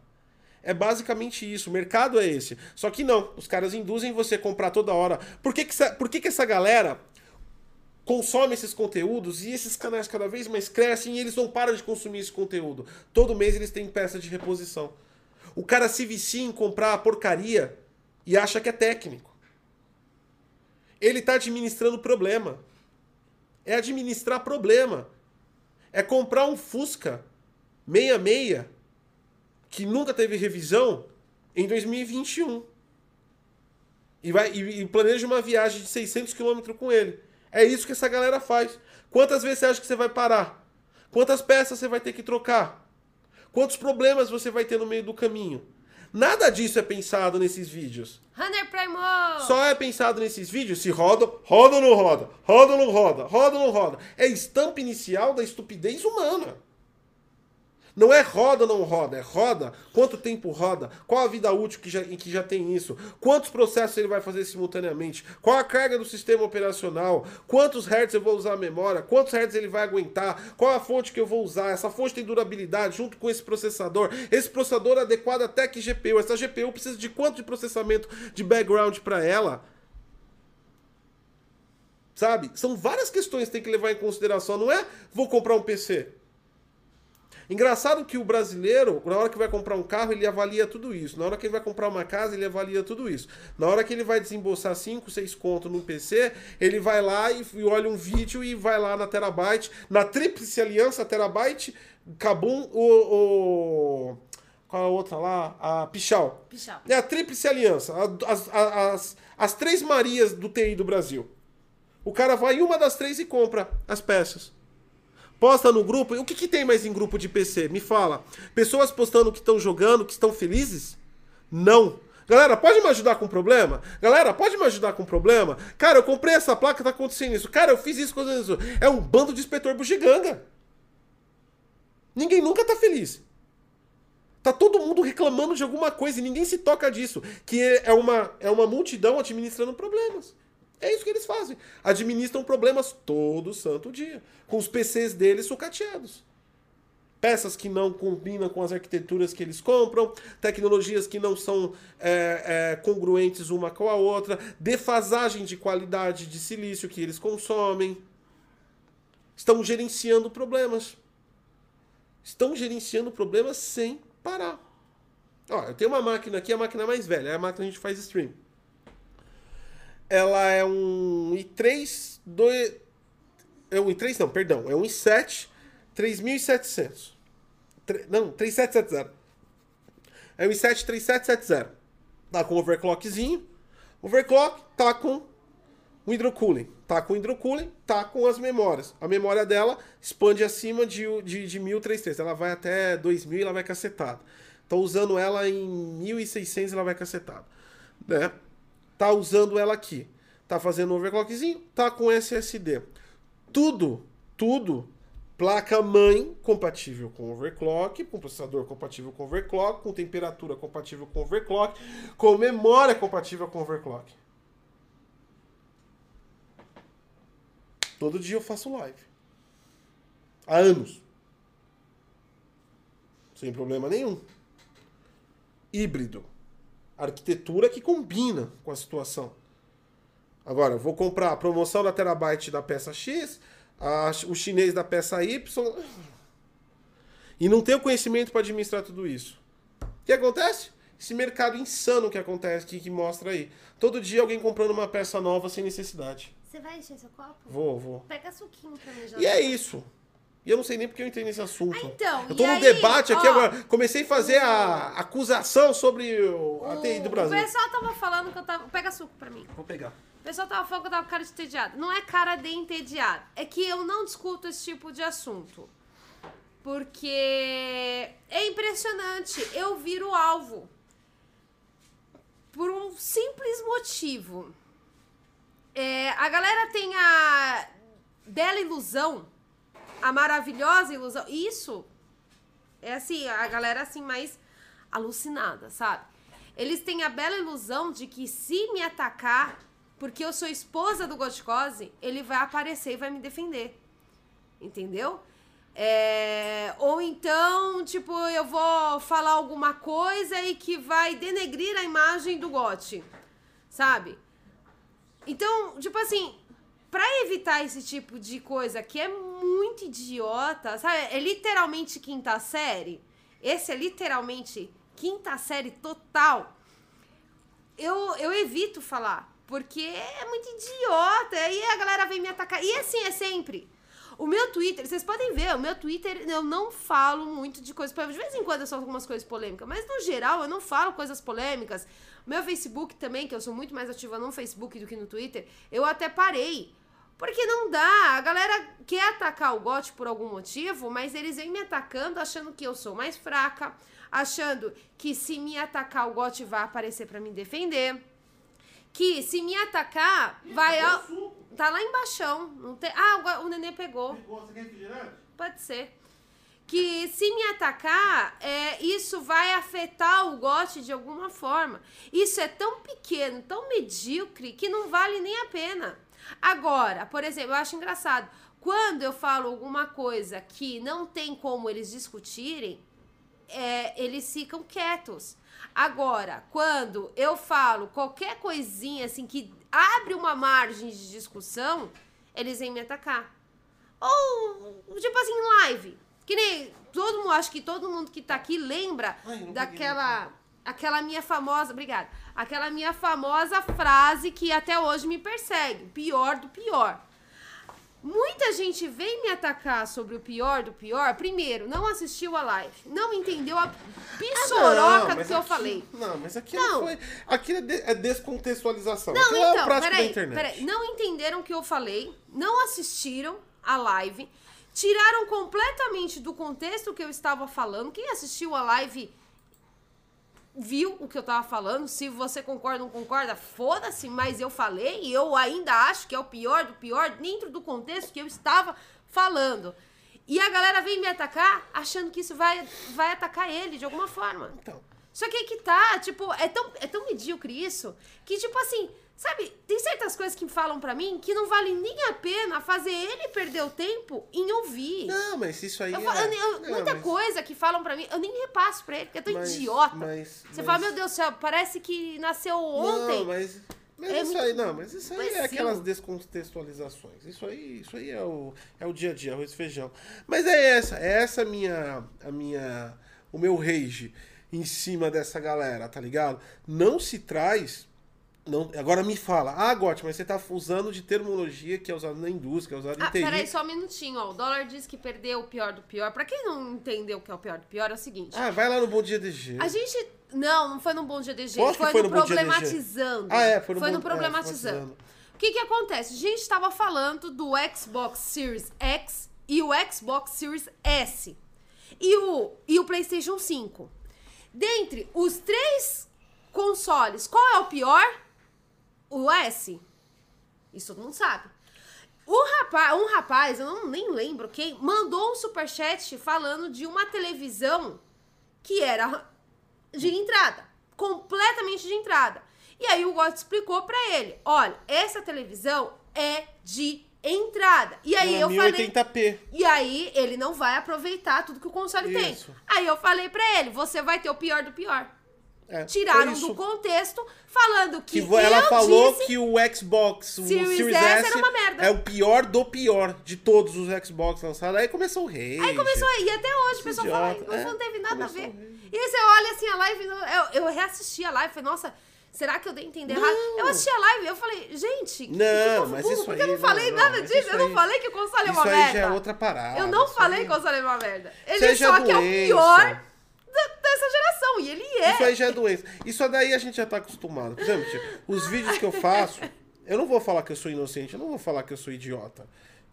É basicamente isso. O mercado é esse. Só que não. Os caras induzem você a comprar toda hora. Por que, que, por que, que essa galera consome esses conteúdos e esses canais cada vez mais crescem e eles não param de consumir esse conteúdo. Todo mês eles têm peça de reposição. O cara se vicia em comprar a porcaria e acha que é técnico. Ele está administrando problema. É administrar problema. É comprar um Fusca 66 que nunca teve revisão em 2021. E, vai, e, e planeja uma viagem de 600 km com ele. É isso que essa galera faz. Quantas vezes você acha que você vai parar? Quantas peças você vai ter que trocar? Quantos problemas você vai ter no meio do caminho? Nada disso é pensado nesses vídeos.
Hunter Primo!
Só é pensado nesses vídeos se roda, roda ou não roda, roda ou não roda, roda ou não roda. É estampa inicial da estupidez humana. Não é roda ou não roda, é roda. Quanto tempo roda? Qual a vida útil que já, em que já tem isso? Quantos processos ele vai fazer simultaneamente? Qual a carga do sistema operacional? Quantos hertz eu vou usar a memória? Quantos hertz ele vai aguentar? Qual a fonte que eu vou usar? Essa fonte tem durabilidade junto com esse processador. Esse processador é adequado até que GPU. Essa GPU precisa de quanto de processamento de background para ela? Sabe? São várias questões que tem que levar em consideração. Não é vou comprar um PC. Engraçado que o brasileiro, na hora que vai comprar um carro, ele avalia tudo isso. Na hora que ele vai comprar uma casa, ele avalia tudo isso. Na hora que ele vai desembolsar 5, 6 conto num PC, ele vai lá e, e olha um vídeo e vai lá na Terabyte, na Tríplice Aliança Terabyte, Kabum, o, o qual é a outra lá? A Pichal.
Pichal.
É a Tríplice Aliança. As, as, as, as três Marias do TI do Brasil. O cara vai em uma das três e compra as peças. Posta no grupo. O que, que tem mais em grupo de PC? Me fala. Pessoas postando que estão jogando, que estão felizes? Não. Galera, pode me ajudar com o problema? Galera, pode me ajudar com o problema? Cara, eu comprei essa placa, tá acontecendo isso. Cara, eu fiz isso, coisa isso. É um bando de inspetor bugiganga. Ninguém nunca tá feliz. Tá todo mundo reclamando de alguma coisa e ninguém se toca disso. Que é uma, é uma multidão administrando problemas. É isso que eles fazem. Administram problemas todo santo dia. Com os PCs deles sucateados. Peças que não combinam com as arquiteturas que eles compram, tecnologias que não são é, é, congruentes uma com a outra, defasagem de qualidade de silício que eles consomem. Estão gerenciando problemas. Estão gerenciando problemas sem parar. Ó, eu tenho uma máquina aqui, a máquina mais velha, é a máquina que a gente faz stream ela é um i3 do é um i3 não, perdão, é um i7 3700. Não, 3770. É um i7 3770. Tá com overclockzinho. Overclock tá com o hidrocooling. Tá com hidrocooling, tá com as memórias. A memória dela expande acima de, de, de 1033. Ela vai até 2000 e ela vai cacetada. Tô usando ela em 1600 e ela vai cacetada. Né? Tá usando ela aqui. Tá fazendo um overclockzinho, tá com SSD. Tudo, tudo, placa mãe compatível com overclock, com processador compatível com overclock, com temperatura compatível com overclock, com memória compatível com overclock. Todo dia eu faço live. Há anos. Sem problema nenhum. Híbrido arquitetura que combina com a situação. Agora, vou comprar a promoção da terabyte da peça X, a, o chinês da peça Y, e não tenho conhecimento para administrar tudo isso. O que acontece? Esse mercado insano que acontece, que, que mostra aí. Todo dia alguém comprando uma peça nova sem necessidade.
Você vai encher seu copo?
Vou, vou.
Pega suquinho pra mim, já.
E é isso. E eu não sei nem porque eu entrei nesse assunto.
Ah, então,
eu tô num
aí,
debate aqui
ó,
agora. Comecei a fazer a acusação sobre o, a TI do
O
Brasil.
pessoal tava falando que eu tava. Pega suco pra mim.
Vou pegar.
O pessoal tava falando que eu tava com cara de entediado. Não é cara de entediado. É que eu não discuto esse tipo de assunto. Porque é impressionante. Eu viro alvo. Por um simples motivo. É, a galera tem a bela ilusão, a maravilhosa ilusão. Isso é assim, a galera assim mais alucinada, sabe? Eles têm a bela ilusão de que se me atacar, porque eu sou esposa do Gotkose, ele vai aparecer e vai me defender. Entendeu? É, ou então, tipo, eu vou falar alguma coisa e que vai denegrir a imagem do Gotti, sabe? Então, tipo assim, pra evitar esse tipo de coisa que é muito idiota, sabe? É literalmente quinta série. Esse é literalmente quinta série total. Eu, eu evito falar, porque é muito idiota. Aí a galera vem me atacar. E assim é sempre. O meu Twitter, vocês podem ver, o meu Twitter eu não falo muito de coisas polêmicas. De vez em quando eu solto algumas coisas polêmicas, mas no geral eu não falo coisas polêmicas. Meu Facebook também, que eu sou muito mais ativa no Facebook do que no Twitter, eu até parei. Porque não dá. A galera quer atacar o GOT por algum motivo, mas eles vêm me atacando achando que eu sou mais fraca, achando que se me atacar o GOT vai aparecer pra me defender. Que se me atacar, vai. Ao... Tá lá embaixo. Não tem... Ah, o, nenê pegou.
Você quer?
Pode ser. que se me atacar, é, isso vai afetar o gote de alguma forma. Isso é tão pequeno, tão medíocre, que não vale nem a pena. Agora, por exemplo, eu acho engraçado, quando eu falo alguma coisa que não tem como eles discutirem, é, eles ficam quietos. Agora, quando eu falo qualquer coisinha assim que abre uma margem de discussão, eles vêm me atacar. Ou, tipo assim, live. Que nem todo mundo, acho que todo mundo que tá aqui lembra
Ai,
daquela aquela minha famosa, obrigada. Aquela minha famosa frase que até hoje me persegue, pior do pior. Muita gente vem me atacar sobre o pior do pior. Primeiro, não assistiu a live, não entendeu a pissoroca
Ah, mas
que eu
aqui-
falei.
Não, mas aqui
Não.
não foi. Aqui é, de- é descontextualização.
Não,
Aquilo é o
então,
prático da
peraí,
internet.
peraí. Não entenderam o que eu falei, não assistiram a live, tiraram completamente do contexto que eu estava falando. Quem assistiu a live viu o que eu tava falando. Se você concorda ou não concorda, foda-se, mas eu falei e eu ainda acho que é o pior do pior dentro do contexto que eu estava falando. E a galera vem me atacar achando que isso vai, vai atacar ele de alguma forma.
Então,
Só que aí que tá, tipo, é tão, é tão medíocre isso, que, tipo assim, sabe, tem certas coisas que falam pra mim que não vale nem a pena fazer ele perder o tempo em ouvir.
não, mas isso aí
Eu
é...
eu eu-
não,
muita
mas-
coisa que falam pra mim, eu nem repasso pra ele, porque é tão
mas-
idiota.
mas-
Você fala, meu Deus do céu, parece que nasceu ontem.
Não, mas... Mas
É
isso aí, não, mas isso aí é aquelas descontextualizações. Isso aí, isso aí é o, é o dia a dia, arroz e feijão. Mas é essa, é essa a minha, a minha, o meu rage em cima dessa galera, tá ligado? Não se traz, não, agora me fala, ah, Gotti, mas você tá usando de terminologia que é usada na indústria, que é usada em
Ah,
TI.
peraí, só um minutinho, ó. O dólar diz que perdeu o pior do pior. Pra quem não entendeu o que é o pior do pior, é o seguinte.
Ah, vai lá no Bom Dia DG.
A gente. Não, não foi no Bom Dia DG. Foi,
foi
no,
no.
Problematizando.
Ah, é, foi no Bom- é,
Problematizando.
Problematizando.
O que que acontece? A gente estava falando do Xbox Series X e o Xbox Series S. E o, e o PlayStation 5. Dentre os três consoles, qual é o pior? O S. Isso todo mundo sabe. O rapaz, um rapaz, eu não nem lembro quem, mandou um superchat falando de uma televisão que era de entrada, completamente de entrada. E aí o God explicou pra ele, olha, essa televisão é de entrada. E aí
Não,
eu falei,
1080p.
e aí ele não vai aproveitar tudo que o console tem.
Isso.
Aí eu falei pra ele, você vai ter o pior do pior.
É,
Tiraram
isso.
do contexto, falando que,
Que ela
eu
falou que o Xbox, o
Series
Series,
S
S,
era uma merda.
é o pior do pior de todos os Xbox lançados. Aí começou o rei.
Aí começou aí, e até hoje o pessoal fala, não,
É,
não teve nada a ver.
a.
E aí você olha assim a live, eu, eu reassisti a live, falei, nossa, será que eu dei entender errado? Eu assisti a live, eu falei, gente, que
Não,
povo
mas
burro,
isso
porque eu
aí,
não falei
não,
nada
mas
disso,
isso
eu não
aí-
falei que o console é
Isso
uma
aí
merda.
já é outra parada.
Eu não
isso
falei
aí-
que o console é uma merda.
Isso
Ele
aí já
só que é o pior dessa geração, e ele é.
Isso aí já é doença. Isso daí a gente já tá acostumado. Por exemplo, tipo, os vídeos que eu faço, eu não vou falar que eu sou inocente, eu não vou falar que eu sou idiota.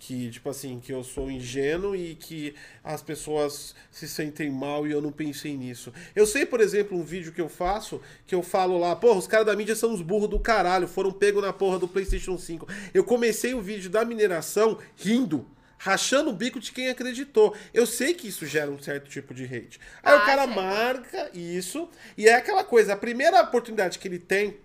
Que, tipo assim, que eu sou ingênuo e que as pessoas se sentem mal e eu não pensei nisso. Eu sei, por exemplo, um vídeo que eu faço, que eu falo lá, porra, os caras da mídia são os burros do caralho, foram pegos na porra do PlayStation 5. Eu comecei o vídeo da mineração rindo. Rachando o bico de quem acreditou. Eu sei que isso gera um certo tipo de hate. Aí
Ah,
o cara
gera.
marca isso, e é aquela coisa, a primeira oportunidade que ele tem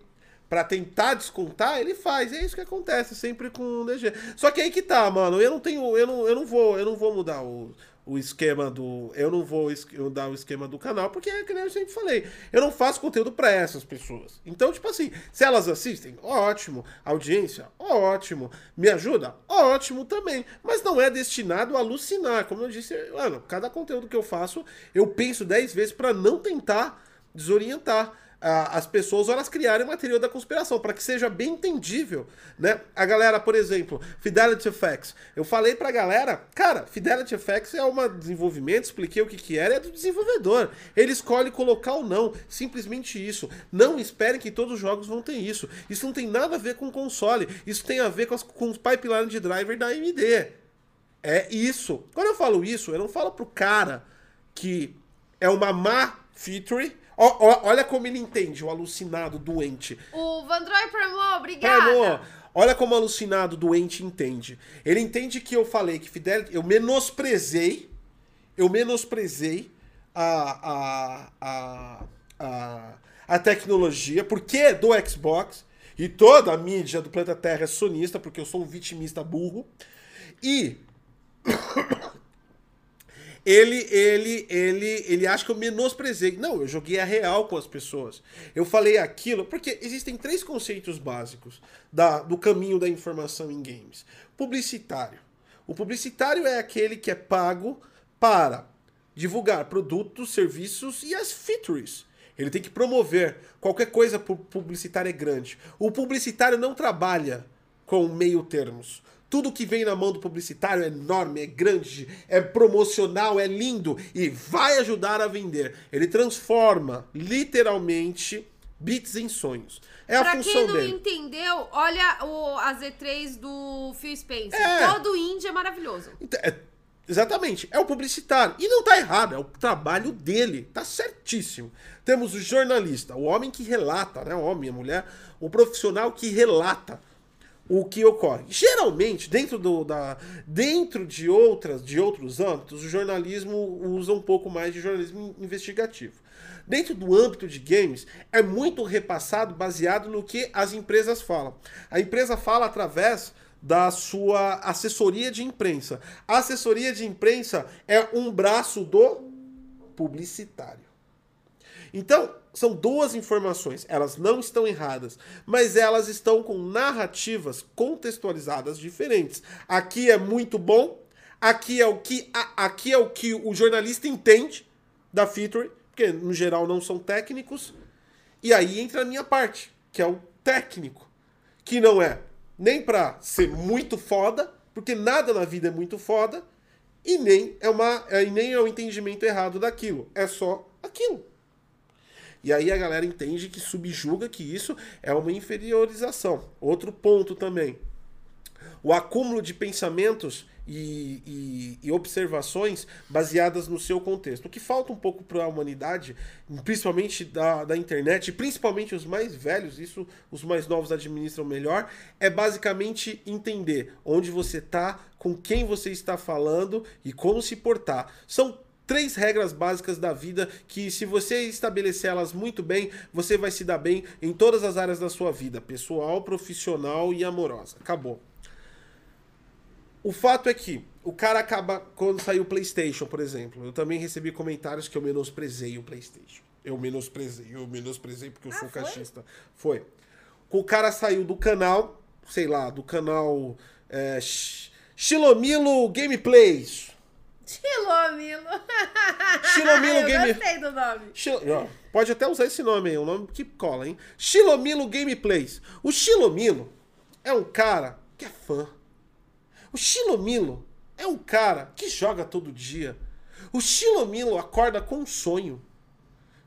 pra tentar descontar, ele faz. É isso que acontece sempre com o DG. Só que aí que tá, mano, eu não tenho, eu não, eu não vou, eu não vou mudar o, o esquema do, eu não vou es- mudar o esquema do canal, porque é que nem eu sempre falei, eu não faço conteúdo pra essas pessoas. Então, tipo assim, se elas assistem, ótimo. Audiência, ótimo. Me ajuda? Ótimo também. Mas não é destinado a alucinar. Como eu disse, mano, cada conteúdo que eu faço, eu penso 10 vezes pra não tentar desorientar as pessoas elas criarem uma teoria da conspiração, para que seja bem entendível, né? A galera, por exemplo, Fidelity FX. Eu falei pra galera, cara, Fidelity FX é um desenvolvimento, expliquei o que que era, é do desenvolvedor. Ele escolhe colocar ou não, simplesmente isso. Não esperem que todos os jogos vão ter isso. Isso não tem nada a ver com console, isso tem a ver com, as, com os pipeline de driver da AMD. É isso. Quando eu falo isso, eu não falo pro cara que é uma má feature. Ó, olha como ele entende, o alucinado doente.
O Vandroy Premo, obrigada.
Primo, olha como o alucinado doente entende. Ele entende que eu falei que Fidelity, eu menosprezei eu menosprezei a, a, a, a, a tecnologia, porque do Xbox, e toda a mídia do planeta Terra é sonista, porque eu sou um vitimista burro, e ele, ele, ele, ele acha que eu menosprezei. Não, eu joguei a real com as pessoas. Eu falei aquilo, porque existem três conceitos básicos da, do caminho da informação em games. Publicitário. O publicitário é aquele que é pago para divulgar produtos, serviços e as features. Ele tem que promover qualquer coisa publicitária é grande. O publicitário não trabalha com meio termos. Tudo que vem na mão do publicitário é enorme, é grande, é promocional, é lindo e vai ajudar a vender. Ele transforma literalmente bits em sonhos. É
pra
a função
quem não
dele.
entendeu, olha o, a Z3 do Phil Spencer.
É.
Todo indie é maravilhoso.
Então, é- exatamente, é o publicitário. E não tá errado, é o trabalho dele, tá certíssimo. Temos o jornalista, o homem que relata, né? O homem, a mulher, o profissional que relata o que ocorre. Geralmente, dentro, do, da, dentro de, outras, de outros âmbitos, o jornalismo usa um pouco mais de jornalismo investigativo. Dentro do âmbito de games, é muito repassado baseado no que as empresas falam. A empresa fala através da sua assessoria de imprensa. A assessoria de imprensa é um braço do publicitário. Então, são duas informações. Elas não estão erradas, mas elas estão com narrativas contextualizadas diferentes. Aqui é muito bom, aqui é o que, a- aqui é o, que o jornalista entende da feature, porque no geral não são técnicos. E aí entra a minha parte, que é o técnico, que não é nem pra ser muito foda, porque nada na vida é muito foda, e nem é uma e nem é o entendimento errado daquilo. É só aquilo. E aí a galera entende que subjuga que isso é uma inferiorização. Outro ponto também. O acúmulo de pensamentos e, e- e observações baseadas no seu contexto. O que falta um pouco para a humanidade, principalmente da, da internet, principalmente os mais velhos, isso os mais novos administram melhor, é basicamente entender onde você está, com quem você está falando e como se portar. São três regras básicas da vida que, se você estabelecer elas muito bem, você vai se dar bem em todas as áreas da sua vida: pessoal, profissional e amorosa. Acabou. O fato é que o cara acaba. Quando saiu o PlayStation, por exemplo, eu também recebi comentários que eu menosprezei o PlayStation. Eu menosprezei, eu menosprezei porque eu
Ah,
sou
foi?
cachista. Foi. O cara saiu do canal, sei lá, do canal. É, Shilomilo Gameplays.
Chilomilo.
Shilomilo
Eu
Game.
gostei do nome.
Ó, pode até usar esse nome aí, um nome que cola, hein? Shilomilo Gameplays. O Shilomilo é um cara que é fã. O Shilomilo é um cara que joga todo dia. O Shilomilo acorda com um sonho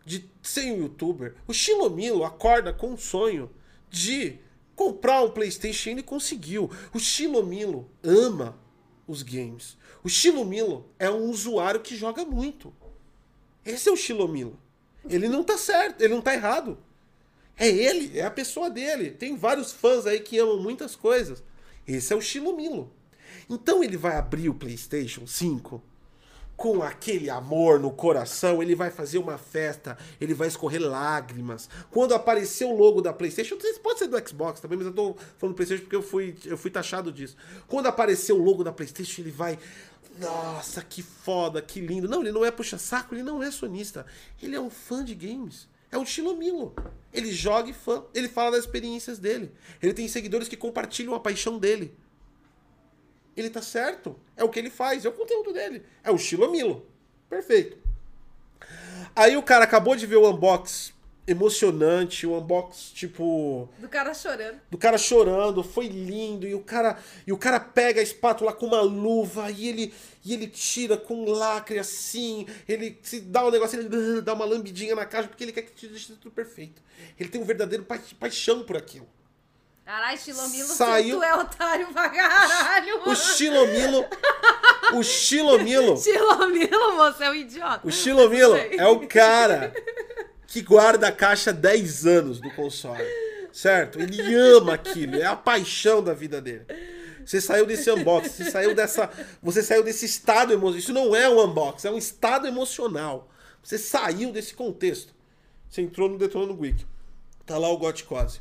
de ser um youtuber. O Shilomilo acorda com um sonho de comprar um PlayStation e ele conseguiu. O Shilomilo ama os games. O Shilomilo é um usuário que joga muito. Esse é o Shilomilo. Ele não tá certo, ele não tá errado. É ele, é a pessoa dele. Tem vários fãs aí que amam muitas coisas. Esse é o Shilomilo. Então ele vai abrir o PlayStation 5 com aquele amor no coração, ele vai fazer uma festa, ele vai escorrer lágrimas. Quando aparecer o logo da PlayStation, pode ser do Xbox também, mas eu tô falando do PlayStation porque eu fui, eu fui taxado disso. Quando aparecer o logo da PlayStation, ele vai. Nossa, que foda, que lindo. Não, ele não é puxa-saco, ele não é sonista. Ele é um fã de games. É um Chilomilo. Ele joga e fã. Ele fala das experiências dele. Ele tem seguidores que compartilham a paixão dele. Ele tá certo. É o que ele faz, é o conteúdo dele. É o Chilomilo. Perfeito. Aí o cara acabou de ver o unbox emocionante, o unbox tipo
Do cara chorando.
do cara chorando, foi lindo e o cara e o cara pega a espátula com uma luva e ele e ele tira com um lacre assim, ele se dá um negócio, ele dá uma lambidinha na caixa porque ele quer que deixe tudo perfeito. Ele tem um verdadeiro pa paixão por aquilo.
Caralho, Chilomilo,
Saiu-
tu é otário pra caralho.
O Chilomilo, o Chilomilo
Chilomilo, você é um idiota.
O Chilomilo é o cara que guarda a caixa há 10 anos do console. Certo? Ele ama aquilo, é a paixão da vida dele. Você saiu desse unboxing, você saiu dessa. Você saiu desse estado emocional. Isso não é um unboxing, é um estado emocional. Você saiu desse contexto. Você entrou no Detonando Geek. Tá lá o Goticose.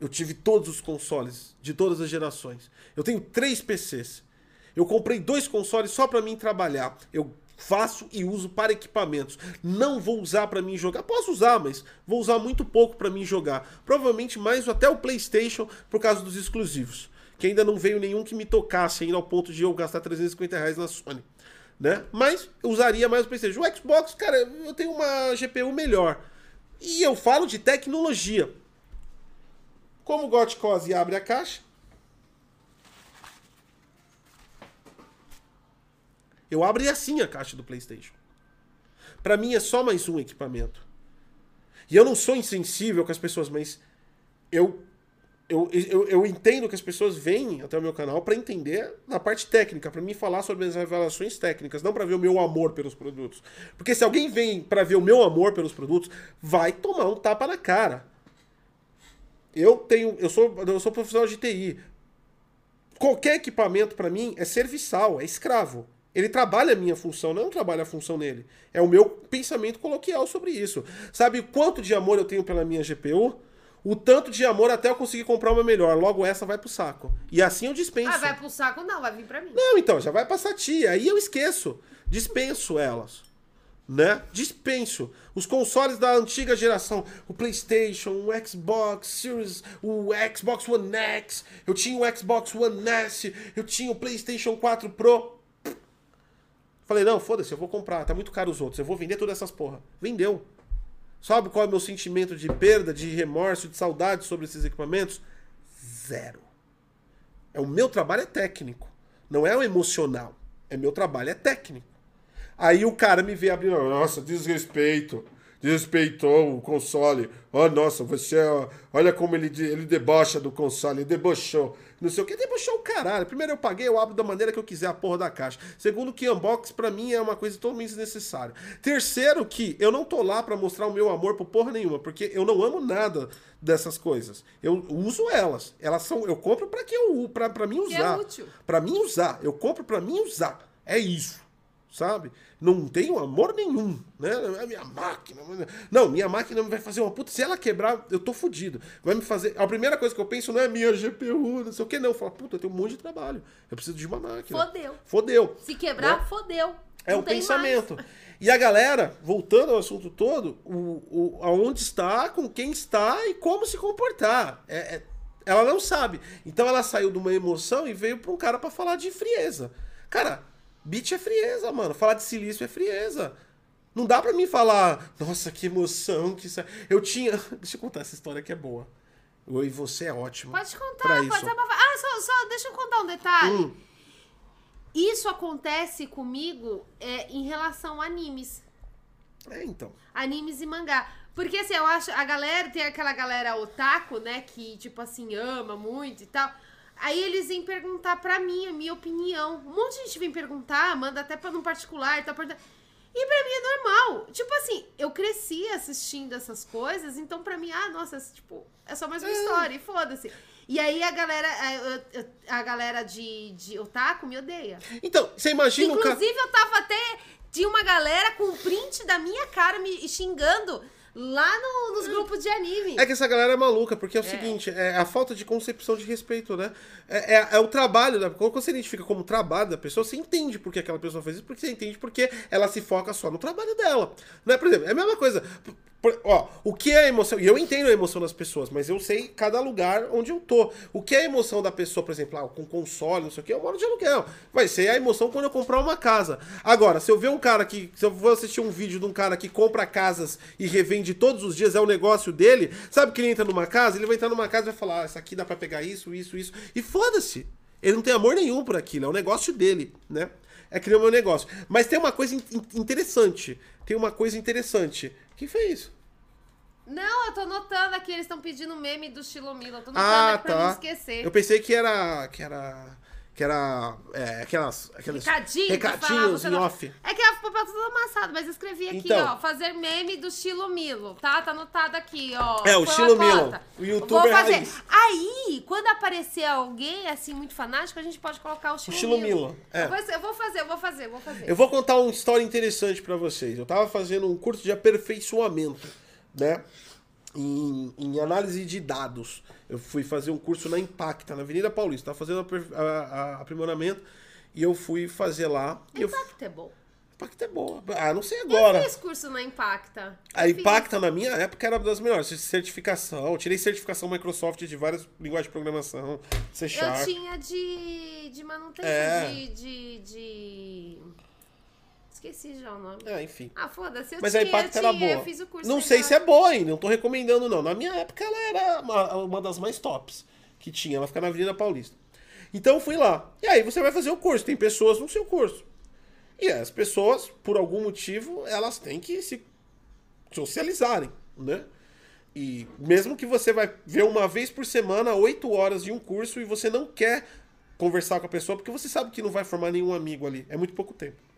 Eu tive todos os consoles de todas as gerações. Eu tenho três PCs. Eu comprei dois consoles só para mim trabalhar. Eu faço e uso para equipamentos. Não vou usar para mim jogar. Posso usar, mas vou usar muito pouco para mim jogar. Provavelmente mais até o PlayStation por causa dos exclusivos. Que ainda não veio nenhum que me tocasse ainda ao ponto de eu gastar 350 reais na Sony. Né? Mas eu usaria mais o PlayStation. O Xbox, cara, eu tenho uma GPU melhor. E eu falo de tecnologia. Como o Gotcose abre a caixa, Eu abri assim a caixa do PlayStation. Para mim é só mais um equipamento. E eu não sou insensível com as pessoas, mas eu eu, eu, eu entendo que as pessoas vêm até o meu canal para entender na parte técnica, para mim falar sobre as revelações técnicas, não para ver o meu amor pelos produtos. Porque se alguém vem para ver o meu amor pelos produtos, vai tomar um tapa na cara. Eu tenho, eu sou, eu sou profissional de TI. Qualquer equipamento para mim é serviçal, é escravo. Ele trabalha a minha função, não trabalha a função nele. É o meu pensamento coloquial sobre isso. Sabe quanto de amor eu tenho pela minha GPU? O tanto de amor até eu conseguir comprar uma melhor. Logo essa vai pro saco. E assim eu dispenso.
Ah, vai pro saco? Não, vai vir pra mim.
Não, então, já vai pra tia. Aí eu esqueço. Dispenso elas. Né? Dispenso. Os consoles da antiga geração, o PlayStation, o Xbox Series, o Xbox One X, eu tinha o Xbox One S, eu tinha o PlayStation 4 Pro. Falei, não, foda-se, eu vou comprar, tá muito caro os outros, eu vou vender todas essas porra. Vendeu. Sabe qual é o meu sentimento de perda, de remorso, de saudade sobre esses equipamentos? Zero. É o meu trabalho é técnico, não é o emocional. É meu trabalho é técnico. Aí o cara me vê abrindo, nossa, desrespeito desrespeitou o console. Oh, nossa, você. Olha como ele, ele debocha do console, ele debochou. Não sei o que, debochou o caralho. Primeiro eu paguei, eu abro da maneira que eu quiser a porra da caixa. Segundo, que unbox para mim é uma coisa totalmente desnecessária. Terceiro, que eu não tô lá para mostrar o meu amor por porra nenhuma, porque eu não amo nada dessas coisas. Eu uso elas. Elas são. Eu compro para que eu. Pra, pra mim usar. Que é útil. Pra mim usar. Eu compro para mim usar. É isso sabe? Não tenho amor nenhum, né? É minha máquina. Não, minha máquina vai fazer uma puta. Se ela quebrar, eu tô fudido. Vai me fazer. A primeira coisa que eu penso não é minha GPU, não sei o que, não. Eu falo, puta, eu tenho um monte de trabalho. Eu preciso de uma máquina.
Fodeu.
Fodeu.
Se quebrar, né? fodeu.
É não o pensamento. Mais. E a galera, voltando ao assunto todo, o, o, aonde está, com quem está e como se comportar. É, é, ela não sabe. Então ela saiu de uma emoção e veio para um cara para falar de frieza. Cara, Beat é frieza, mano. Falar de silício é frieza. Não dá pra mim falar, nossa, que emoção que isso. Eu tinha. Deixa eu contar essa história que é boa. Eu e você é ótimo.
Pode contar, pode ser Ah, só, só deixa eu contar um detalhe. Hum. Isso acontece comigo é, em relação a animes.
É, então.
Animes e mangá. Porque assim, eu acho. A galera, tem aquela galera otaku, né? Que, tipo assim, ama muito e tal. Aí eles vêm perguntar pra mim a minha opinião. Um monte de gente vem perguntar, manda até pra um particular e tal. E pra mim é normal. Tipo assim, eu cresci assistindo essas coisas, então pra mim, ah, nossa, tipo, é só mais uma é. história, e foda-se. E aí a galera, a, a, galera de, de otaku me odeia.
Então, você imagina
Inclusive, eu tava até. Tinha uma galera com print da minha cara me xingando lá no, nos grupos de anime.
É que essa galera é maluca, porque é o é. seguinte, é a falta de concepção de respeito, né? É, é, é, o trabalho, né? Quando você identifica como trabalho da pessoa, você entende por que aquela pessoa fez isso, porque você entende porque ela se foca só no trabalho dela. Né? Por exemplo, é a mesma coisa. Ó, o que é emoção? E eu entendo a emoção das pessoas, mas eu sei cada lugar onde eu tô. O que é a emoção da pessoa, por exemplo, ah, com console, não sei o que, eu moro de aluguel. Vai ser a emoção quando eu comprar uma casa. Agora, se eu ver um cara que. Se eu vou assistir um vídeo de um cara que compra casas e revende todos os dias, é o negócio dele, sabe que ele entra numa casa? Ele vai entrar numa casa e vai falar: ah, essa aqui dá pra pegar isso, isso, isso. E foda-se. Ele não tem amor nenhum por aquilo, é o negócio dele, né? É criar o meu negócio. Mas tem uma coisa interessante. Tem uma coisa interessante. Quem fez isso?
Não, eu tô notando aqui, eles estão pedindo meme do Chilomilo. Eu tô notando ah, tá. pra não esquecer.
Eu pensei que era. que era. Que era. É, aquelas. aqueles
recadinhos,
recadinhos em off.
É que a papel todo amassado, mas eu escrevi aqui,
Então.
ó, fazer meme do estilo Milo, tá? Tá anotado aqui, ó.
É, o
uma
Milo. O
Vou
youtuber
fazer.
raiz.
Aí, quando aparecer alguém, assim, muito fanático, a gente pode colocar o estilo,
estilo Milo, é.
Eu vou- Eu vou fazer, eu vou fazer, eu vou fazer.
Eu vou contar uma história interessante pra vocês. Eu tava fazendo um curso de aperfeiçoamento, né? Em, em análise de dados. Eu fui fazer um curso na Impacta, na Avenida Paulista. Tava fazendo aper- a- a- aprimoramento e eu fui fazer lá. E eu,
Impacta é bom.
Impacta é boa. Ah, não sei
Eu
agora.
fiz curso na Impacta.
A
Eu.
Impacta, na minha época, era das melhores. Certificação. Eu tirei certificação Microsoft de várias linguagens de programação. C
Eu
Sharp.
tinha de, de manutenção,
É.
de, de, de... Esqueci já o nome.
É, enfim.
Ah, foda-se, eu
Mas
tinha,
a Impacta
eu
era
tinha,
boa.
eu fiz o curso
não sei se é boa ainda, não tô recomendando não. Na minha época ela era uma, uma das mais tops que tinha, ela fica na Avenida Paulista. Então eu fui lá. E aí você vai fazer o curso, tem pessoas no seu curso. E as pessoas, por algum motivo, elas têm que se socializarem, né? E mesmo que você vai ver uma vez por semana, oito horas de um curso, e você não quer conversar com a pessoa, porque você sabe que não vai formar nenhum amigo ali. É muito pouco tempo.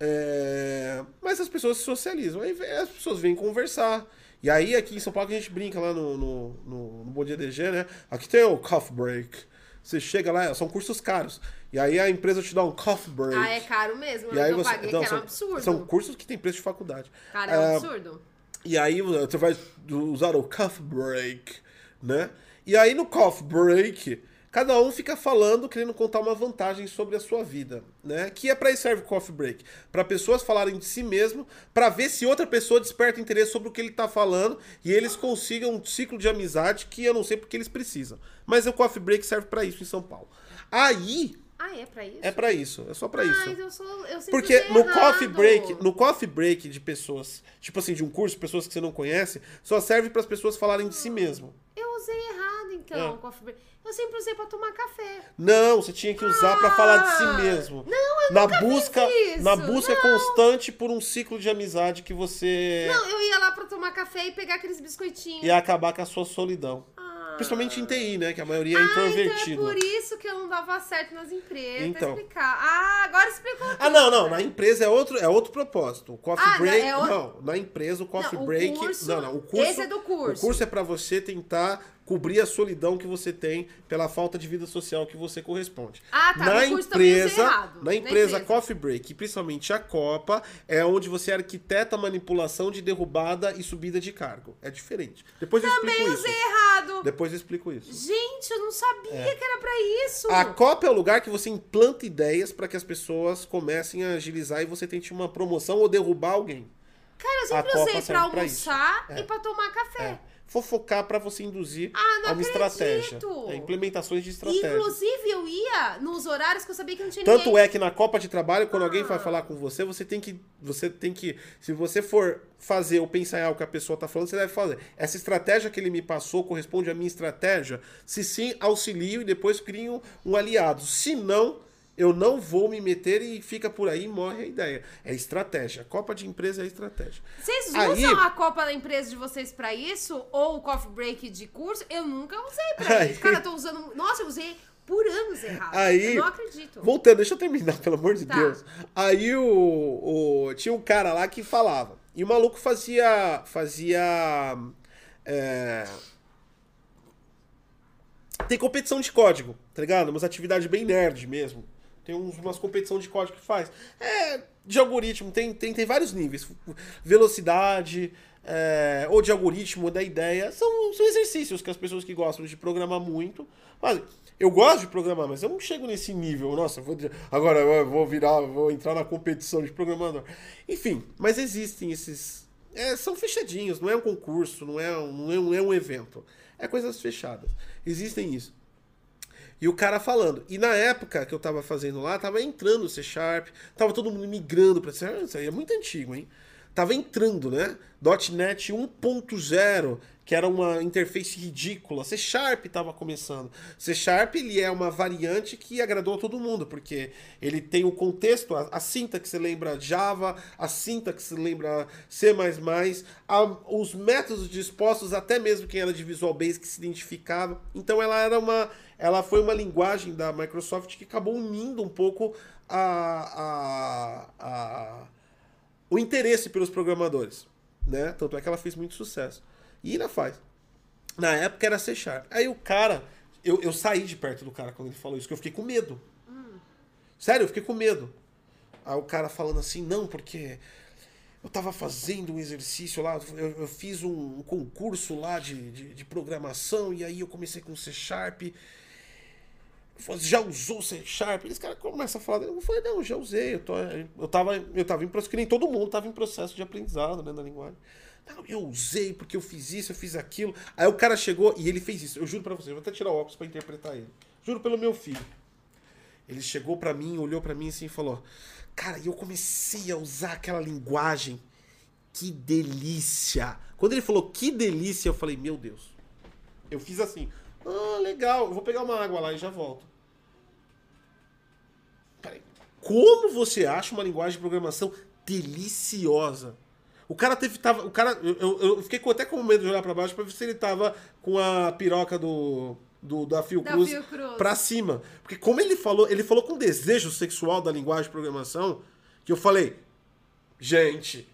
É, Mas as pessoas se socializam. Aí as pessoas vêm conversar. E aí, aqui em São Paulo, que a gente brinca lá no, no, no, no Bom Dia DG, né? Aqui tem o coffee break. Você chega lá, são cursos caros. E aí a empresa te dá um coffee break.
Ah, é caro mesmo.
E aí
eu
você,
paguei,
não,
que era um
são,
absurdo.
são cursos que tem preço de faculdade.
Cara, é um
Ah,
absurdo.
e aí você vai usar o coffee break, né? E aí no coffee break, cada um fica falando, querendo contar uma vantagem sobre a sua vida, né? Que é para isso serve o coffee break, para pessoas falarem de si mesmo, para ver se outra pessoa desperta interesse sobre o que ele tá falando e eles consigam um ciclo de amizade que eu não sei porque eles precisam. Mas o coffee break serve para isso em São Paulo. Aí
Ah, é pra isso?
é para isso, é só para
Ah,
isso.
então eu sou. Eu
Porque
usei
no
errado.
coffee break, no coffee break de pessoas, tipo assim, de um curso, pessoas que você não conhece, só serve para as pessoas falarem de si mesmo.
Eu usei errado, então,
É.
o coffee break. Eu sempre usei pra tomar café.
Não, você tinha que usar para falar de si
Ah,
mesmo.
não, eu
na
nunca fiz
busca,
isso,
na busca
não.
constante por um ciclo de amizade que você
Não, eu ia lá pra tomar café e pegar aqueles biscoitinhos.
ia acabar com a sua solidão.
Ah.
Principalmente em TI, né, que a maioria é
Ah,
introvertido.
então é por isso que eu não dava certo nas empresas.
Então.
Pra explicar. Ah, agora explicou.
Ah, não, não. Na empresa é outro, é outro propósito. O coffee
Ah, não,
break.
é
Não,
outro-
na empresa o coffee
Não, o
break.
curso-
não, não. O curso.
esse é do curso.
O curso é pra você tentar cobrir a solidão que você tem pela falta de vida social que você corresponde.
Ah, tá,
Na empresa,
errado.
na
Na
empresa. Coffee Break, principalmente a Copa, é onde você arquiteta a manipulação de derrubada e subida de cargo. É diferente. Depois eu
Também
explico
usei
isso.
errado.
Depois eu explico isso.
Gente, eu não sabia que era pra isso.
É. A Copa é o lugar que você implanta ideias para que as pessoas comecem a agilizar e você tente uma promoção ou derrubar alguém.
Cara, eu
a
sempre
Copa
usei pra
pra isso.
almoçar
É.
e pra tomar café.
É. Fofocar para você induzir
Ah, não
a uma estratégia.
acredito.
É, implementações de estratégia.
Inclusive, eu ia nos horários que eu sabia que não tinha
Tanto
ninguém.
é que na Copa de Trabalho, quando alguém vai
Ah.
falar com você, você tem que. Você tem que. Se você for fazer ou pensar em algo que a pessoa está falando, você deve fazer. Essa estratégia que ele me passou corresponde à minha estratégia? Se sim, auxilio e depois crio um aliado. Se não, eu não vou me meter e fica por aí e morre a ideia. É estratégia. Copa de empresa é estratégia.
Vocês
Aí-
usam a Copa da empresa de vocês pra isso? Ou o coffee break de curso? Eu nunca usei pra
Aí-
isso. Cara, eu tô usando. Nossa, eu usei por anos errado.
Aí-
Eu não acredito.
Voltando, deixa eu terminar, pelo amor de
Tá.
Deus. Aí o, o- tinha um cara lá que falava. E o maluco fazia. Fazia. é, Tem competição de código, tá ligado? Umas atividades bem nerd mesmo. Tem uns, umas competição de código que faz. É, de algoritmo, tem, tem, tem vários níveis. Velocidade, é, ou de algoritmo, da ideia. São, são exercícios que as pessoas que gostam de programar muito fazem. Eu gosto de programar, mas eu não chego nesse nível. Nossa, vou, agora eu vou virar, vou entrar na competição de programador. Enfim, mas existem esses. é, são fechadinhos, não é um concurso, não é um, não é um, não é um evento. É coisas fechadas. Existem isso. E o cara falando. E na época que eu tava fazendo lá, tava entrando o C Sharp, tava todo mundo migrando pra C Sharp. Isso aí é muito antigo, hein? Tava entrando, né? .NET 1.0, que era uma interface ridícula. C Sharp tava começando. C Sharp ele é uma variante que agradou a todo mundo, porque ele tem o contexto, a, a sintaxe lembra Java, a sintaxe lembra C++, a, os métodos dispostos, até mesmo quem era de Visual Basic se identificava. Então ela era uma ela foi uma linguagem da Microsoft que acabou unindo um pouco a, a, a, o interesse pelos programadores, né? Tanto é que ela fez muito sucesso. E ainda faz. Na época era C Sharp. Aí o cara, eu, eu saí de perto do cara quando ele falou isso, que eu fiquei com medo. Sério, eu fiquei com medo. Aí o cara falando assim, não, porque eu tava fazendo um exercício lá, eu, eu fiz um, um concurso lá de, de, de programação, e aí eu comecei com C Sharp. Já usou C Sharp? Eles cara começam a falar. Eu falei, não, já usei. Eu, tô, eu, tava, eu tava em processo, que nem todo mundo tava em processo de aprendizado né, na linguagem. Não, eu usei porque eu fiz isso, eu fiz aquilo. Aí o cara chegou e ele fez isso. Eu juro pra você, vou até tirar o óculos pra interpretar ele. Juro pelo meu filho. Ele chegou pra mim, olhou pra mim assim e falou: Cara, eu comecei a usar aquela linguagem. Que delícia! Quando ele falou que delícia, eu falei: Meu Deus. Eu fiz assim: Ah, legal, eu vou pegar uma água lá e já volto. Como você acha uma linguagem de programação deliciosa? O cara teve. Tava, o cara, eu, eu, fiquei até com medo de olhar pra baixo pra ver se ele tava com a piroca do. Do, da Fiocruz,
Da Fiocruz.
pra cima. Porque como ele falou, ele falou com desejo sexual da linguagem de programação, que eu falei, gente,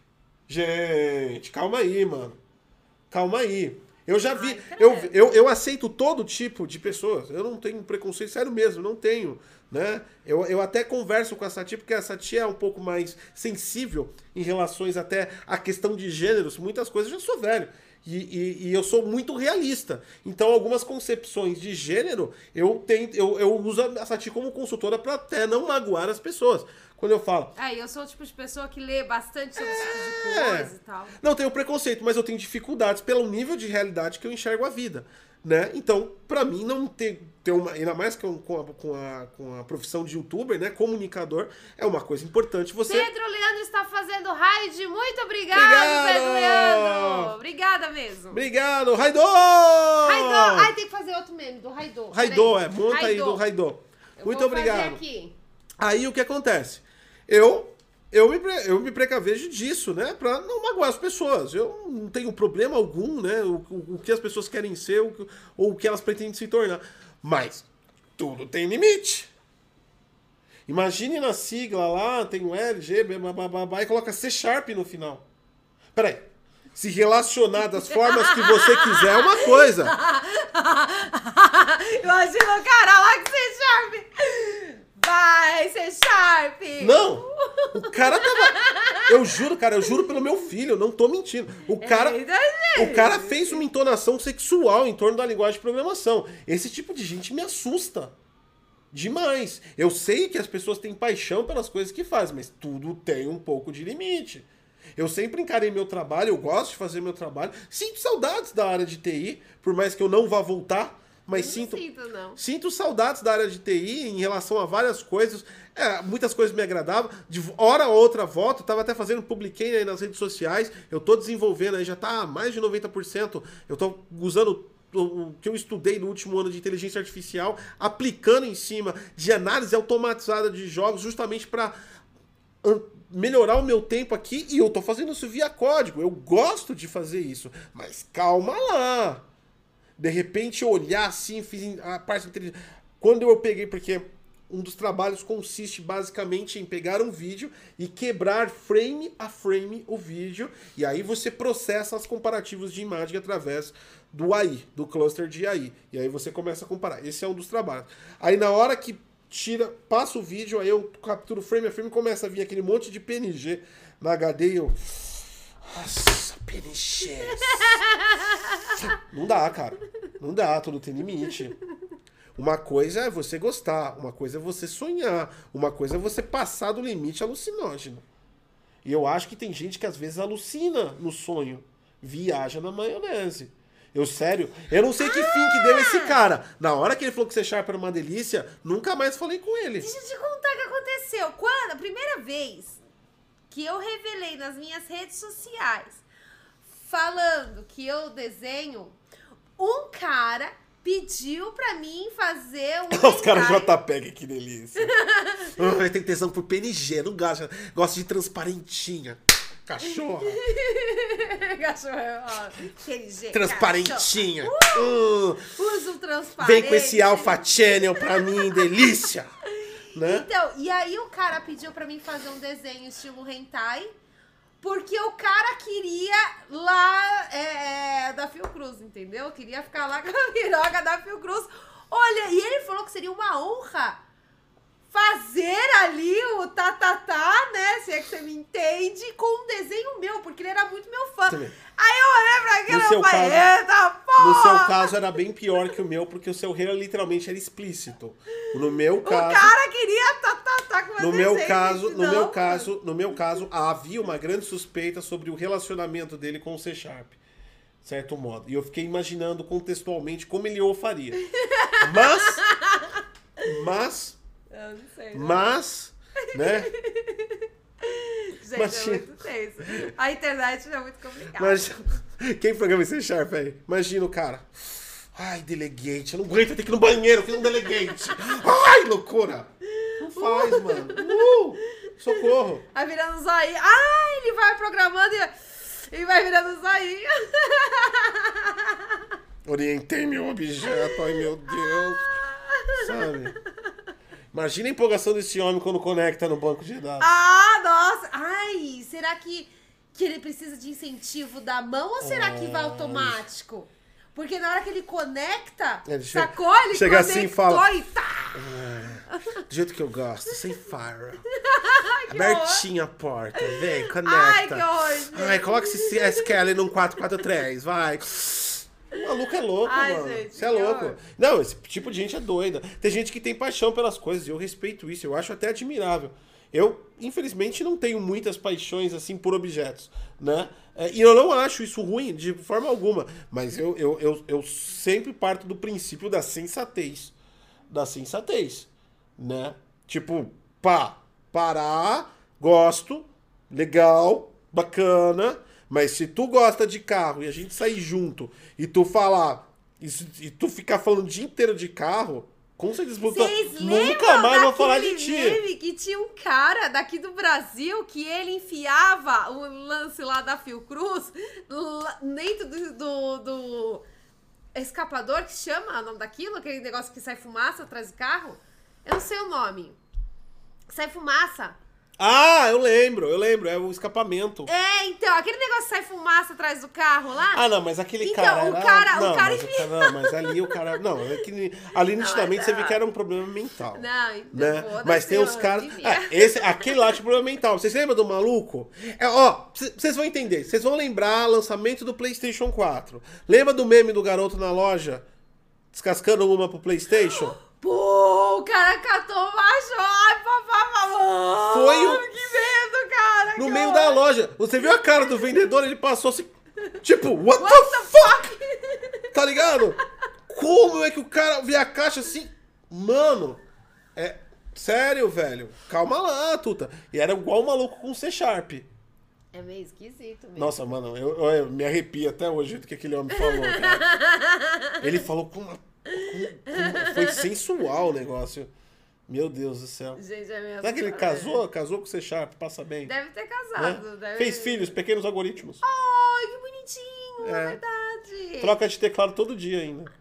gente, calma aí, mano. Calma aí. Eu já vi, eu, eu, eu aceito todo tipo de pessoas. Eu não tenho preconceito, sério mesmo, não tenho. Né? Eu, eu até converso com essa tia, porque essa tia é um pouco mais sensível em relações até à questão de gêneros. Muitas coisas eu já sou velho. E, e, e eu sou muito realista. Então, algumas concepções de gênero, eu, tento, eu, eu uso essa tia como consultora para até não magoar as pessoas. Quando eu falo,
É, eu sou o tipo de pessoa que lê bastante sobre esse tipo de
É.
coisa e tal.
Não tenho preconceito, mas eu tenho dificuldades pelo nível de realidade que eu enxergo a vida. Né? Então, pra mim, não ter, ter uma. Ainda mais com, com, a, com, a, com a profissão de youtuber, né? Comunicador, é uma coisa importante você.
Pedro Leandro está fazendo raid. Muito obrigado,
Obrigado!
Pedro Leandro. Obrigada mesmo.
Obrigado, Raidô!
Raidô. Ai, tem que fazer outro meme do Raidô.
Raidô, é. Monta aí do Raidô.
Eu
Muito obrigado. Aí o que acontece? Eu eu me, eu me precavejo disso, né? Pra não magoar as pessoas. Eu não tenho problema algum, né? O, o, o que as pessoas querem ser o ou o que elas pretendem se tornar. Mas tudo tem limite. Imagine na sigla lá, tem o L, G, B, e coloca C Sharp no final. Peraí. Se relacionar das formas que você quiser é uma coisa.
Imagina o cara lá que você Sharp. Vai, ser Sharp.
Não! O cara tava. Eu juro, cara, eu juro pelo meu filho, eu não tô mentindo. O cara. O cara fez uma entonação sexual em torno da linguagem de programação. Esse tipo de gente me assusta. Demais. Eu sei que as pessoas têm paixão pelas coisas que fazem, mas tudo tem um pouco de limite. Eu sempre encarei meu trabalho, eu gosto de fazer meu trabalho. Sinto saudades da área de TI, por mais que eu não vá voltar, mas sinto.
sinto, não.
Sinto saudades da área de TI em relação a várias coisas. É, muitas coisas me agradavam. De hora ou outra volta, eu tava até fazendo, publiquei aí nas redes sociais. Eu tô desenvolvendo aí, já tá mais de 90%. Eu tô usando o que eu estudei no último ano de inteligência artificial, aplicando em cima de análise automatizada de jogos, justamente para melhorar o meu tempo aqui. E eu tô fazendo isso via código. Eu gosto de fazer isso. Mas calma lá. De repente olhar assim, fiz a parte de inteligência. Quando eu peguei, porque um dos trabalhos consiste basicamente em pegar um vídeo e quebrar frame a frame o vídeo, e aí você processa os comparativos de imagem através do AI, do cluster de AI. E aí você começa a comparar. Esse é um dos trabalhos. Aí na hora que tira, passa o vídeo, aí eu capturo frame a frame, começa a vir aquele monte de PNG na HD e eu. Nossa, PNG. Não dá, cara. Não dá, tudo tem limite. Uma coisa é você gostar, uma coisa é você sonhar, uma coisa é você passar do limite alucinógeno. E eu acho que tem gente que às vezes alucina no sonho, viaja na maionese. Eu, sério, eu não sei que fim que deu esse cara. Na hora que ele falou que ser Sharp era uma delícia, nunca mais falei com ele.
Deixa eu te contar o que aconteceu. Quando, a primeira vez que eu revelei nas minhas redes sociais, falando que eu desenho, um cara pediu pra mim fazer um
Os caras. JPEG, que delícia. Ai, tem tesão por PNG, não gosta. Gosta de transparentinha. Cachorra.
Cachorro, ó, PNG,
Transparentinha. Hum,
cachorro. Uso um transparente.
vem com esse Alpha Channel pra mim, delícia. Né?
Então, e aí o cara pediu pra mim fazer um desenho estilo hentai Porque o cara queria lá é, é, da Fiocruz, entendeu? Queria ficar lá com a piroca da Fiocruz. Olha, e ele falou que seria uma honra fazer ali o tatatá, né? Se é que você me entende, com um desenho meu, porque ele era muito meu fã.
Também.
Aí eu olhei pra aquilo
No
e
seu
eu falei,
caso-
eita porra!
No seu caso era bem pior que o meu, porque o seu rei literalmente era explícito. No meu
O
caso.
cara queria tatatá com
No
meu
meu
desenho,
caso, no meu caso, no meu caso, havia uma grande suspeita sobre o relacionamento dele com o C Sharp. Certo modo. E eu fiquei imaginando contextualmente como ele o faria. Mas. Mas.
Eu não sei.
Mas. Né?
Gente, é muito tenso. A internet é muito complicada.
Mas. Quem programa C Sharp aí? Imagina o cara. Ai, delegate, eu não aguento ter que ir no banheiro, eu fiz um delegate. Ai, loucura! Não faz, mano. Uh, socorro.
Vai virando zoinho. Ah, ele vai programando e, e vai virando zoinho.
Orientei meu objeto, ai meu Deus. Sabe? Imagina a empolgação desse homem quando conecta no banco de dados.
Ah, nossa. Ai, será que, que ele precisa de incentivo da mão ou será que vai
Ai.
automático? Porque na hora que ele conecta,
Ele
sacou? Ele
chega assim e fala-
e tá.
Do jeito que eu gosto, sem fire. Abertinha a porta, vem, conecta.
Ai, que horror.
Ai, coloca esse SQL num 443, vai. O maluco é louco,
Ai,
mano.
gente,
Você é louco.
horror.
Não, esse tipo de gente é doida. Tem gente que tem paixão pelas coisas e eu respeito isso. Eu acho até admirável. Eu, infelizmente, não tenho muitas paixões assim por objetos, né? É, E eu não acho isso ruim de forma alguma. Mas eu, eu, eu, eu sempre parto do princípio da sensatez. Da sensatez, né? Tipo, pá, parar, gosto, legal, bacana. Mas se tu gosta de carro e a gente sair junto e tu falar e, e tu ficar falando o dia inteiro de carro, com certeza tu
Vocês
nunca mais vou falar de ti.
meme que tinha um cara daqui do Brasil que ele enfiava o lance lá da Fiocruz dentro do, do, do escapador que chama o nome daquilo, aquele negócio que sai fumaça atrás do carro. Eu não sei o nome. Sai fumaça.
Ah, eu lembro, eu lembro, é o escapamento.
É, então, aquele negócio sai fumaça atrás do carro lá.
Ah, não, mas aquele
Então,
cara.
o
era-
cara- o
não,
cara
mas, o cara- não, mas ali o cara. Não, é que, ali nitidamente
mas
você vê
não.
que era um problema mental.
Não, então,
né? Mas tem os caras. Ah, esse, aquele lá tinha problema mental. Vocês lembram do maluco? É, ó, vocês vão entender. Vocês vão lembrar lançamento do PlayStation 4. Lembra do meme do garoto na loja descascando uma pro PlayStation?
Pô, o cara catou uma joia, papapá.
Foi o-
Que medo, cara.
No
que
meio
horror.
da loja. Você viu a cara do vendedor? Ele passou assim. Tipo, what,
What
the
the
fuck? Tá ligado? Como é que o cara vê a caixa assim? Mano, é. Sério, velho. Calma lá, Tuta. E era igual o maluco com C Sharp.
É meio esquisito mesmo.
Nossa, mano, eu, eu- eu me arrepio até hoje o jeito que aquele homem falou, cara. Ele falou com uma. Com- com- foi sensual o negócio. Meu Deus do céu.
Gente, é mesmo.
Será que ele casou? Casou com o C Sharp? Passa bem.
Deve ter
né?
casado. Deve...
Fez filhos, pequenos algoritmos.
Ai, que bonitinho,
É.
é verdade.
Troca de teclado todo dia ainda.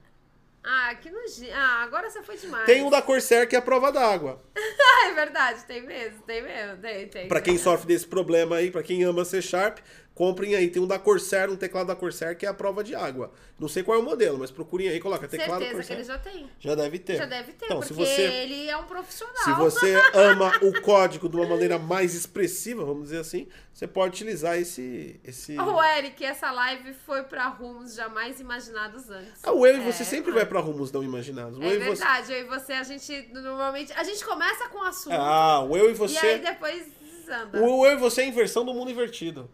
Ah, que nojinho. Ah, agora você foi demais.
Tem um da Corsair que é a prova d'água.
É verdade, tem mesmo, tem mesmo, tem, tem.
Pra quem sofre desse problema aí, pra quem ama C Sharp, comprem aí. Tem um da Corsair, um teclado da Corsair que é a prova de água. Não sei qual é o modelo, mas procurem aí, coloca teclado
Certeza que
Corsair.
ele já tem.
Já deve ter.
Já deve ter,
Então,
porque
se você
ele é um profissional.
Se você ama o código de uma maneira mais expressiva, vamos dizer assim, você pode utilizar esse. esse...
Ô, Eric, essa live foi pra rumos jamais imaginados antes.
Ah, o eu e
É,
você sempre
foi.
vai pra rumos não imaginados. O
É
eu e você...
verdade, eu e você, a gente normalmente. A gente começa com o assunto.
Ah, o eu e
E aí
você.
depois desanda.
O eu e você é a inversão do mundo invertido.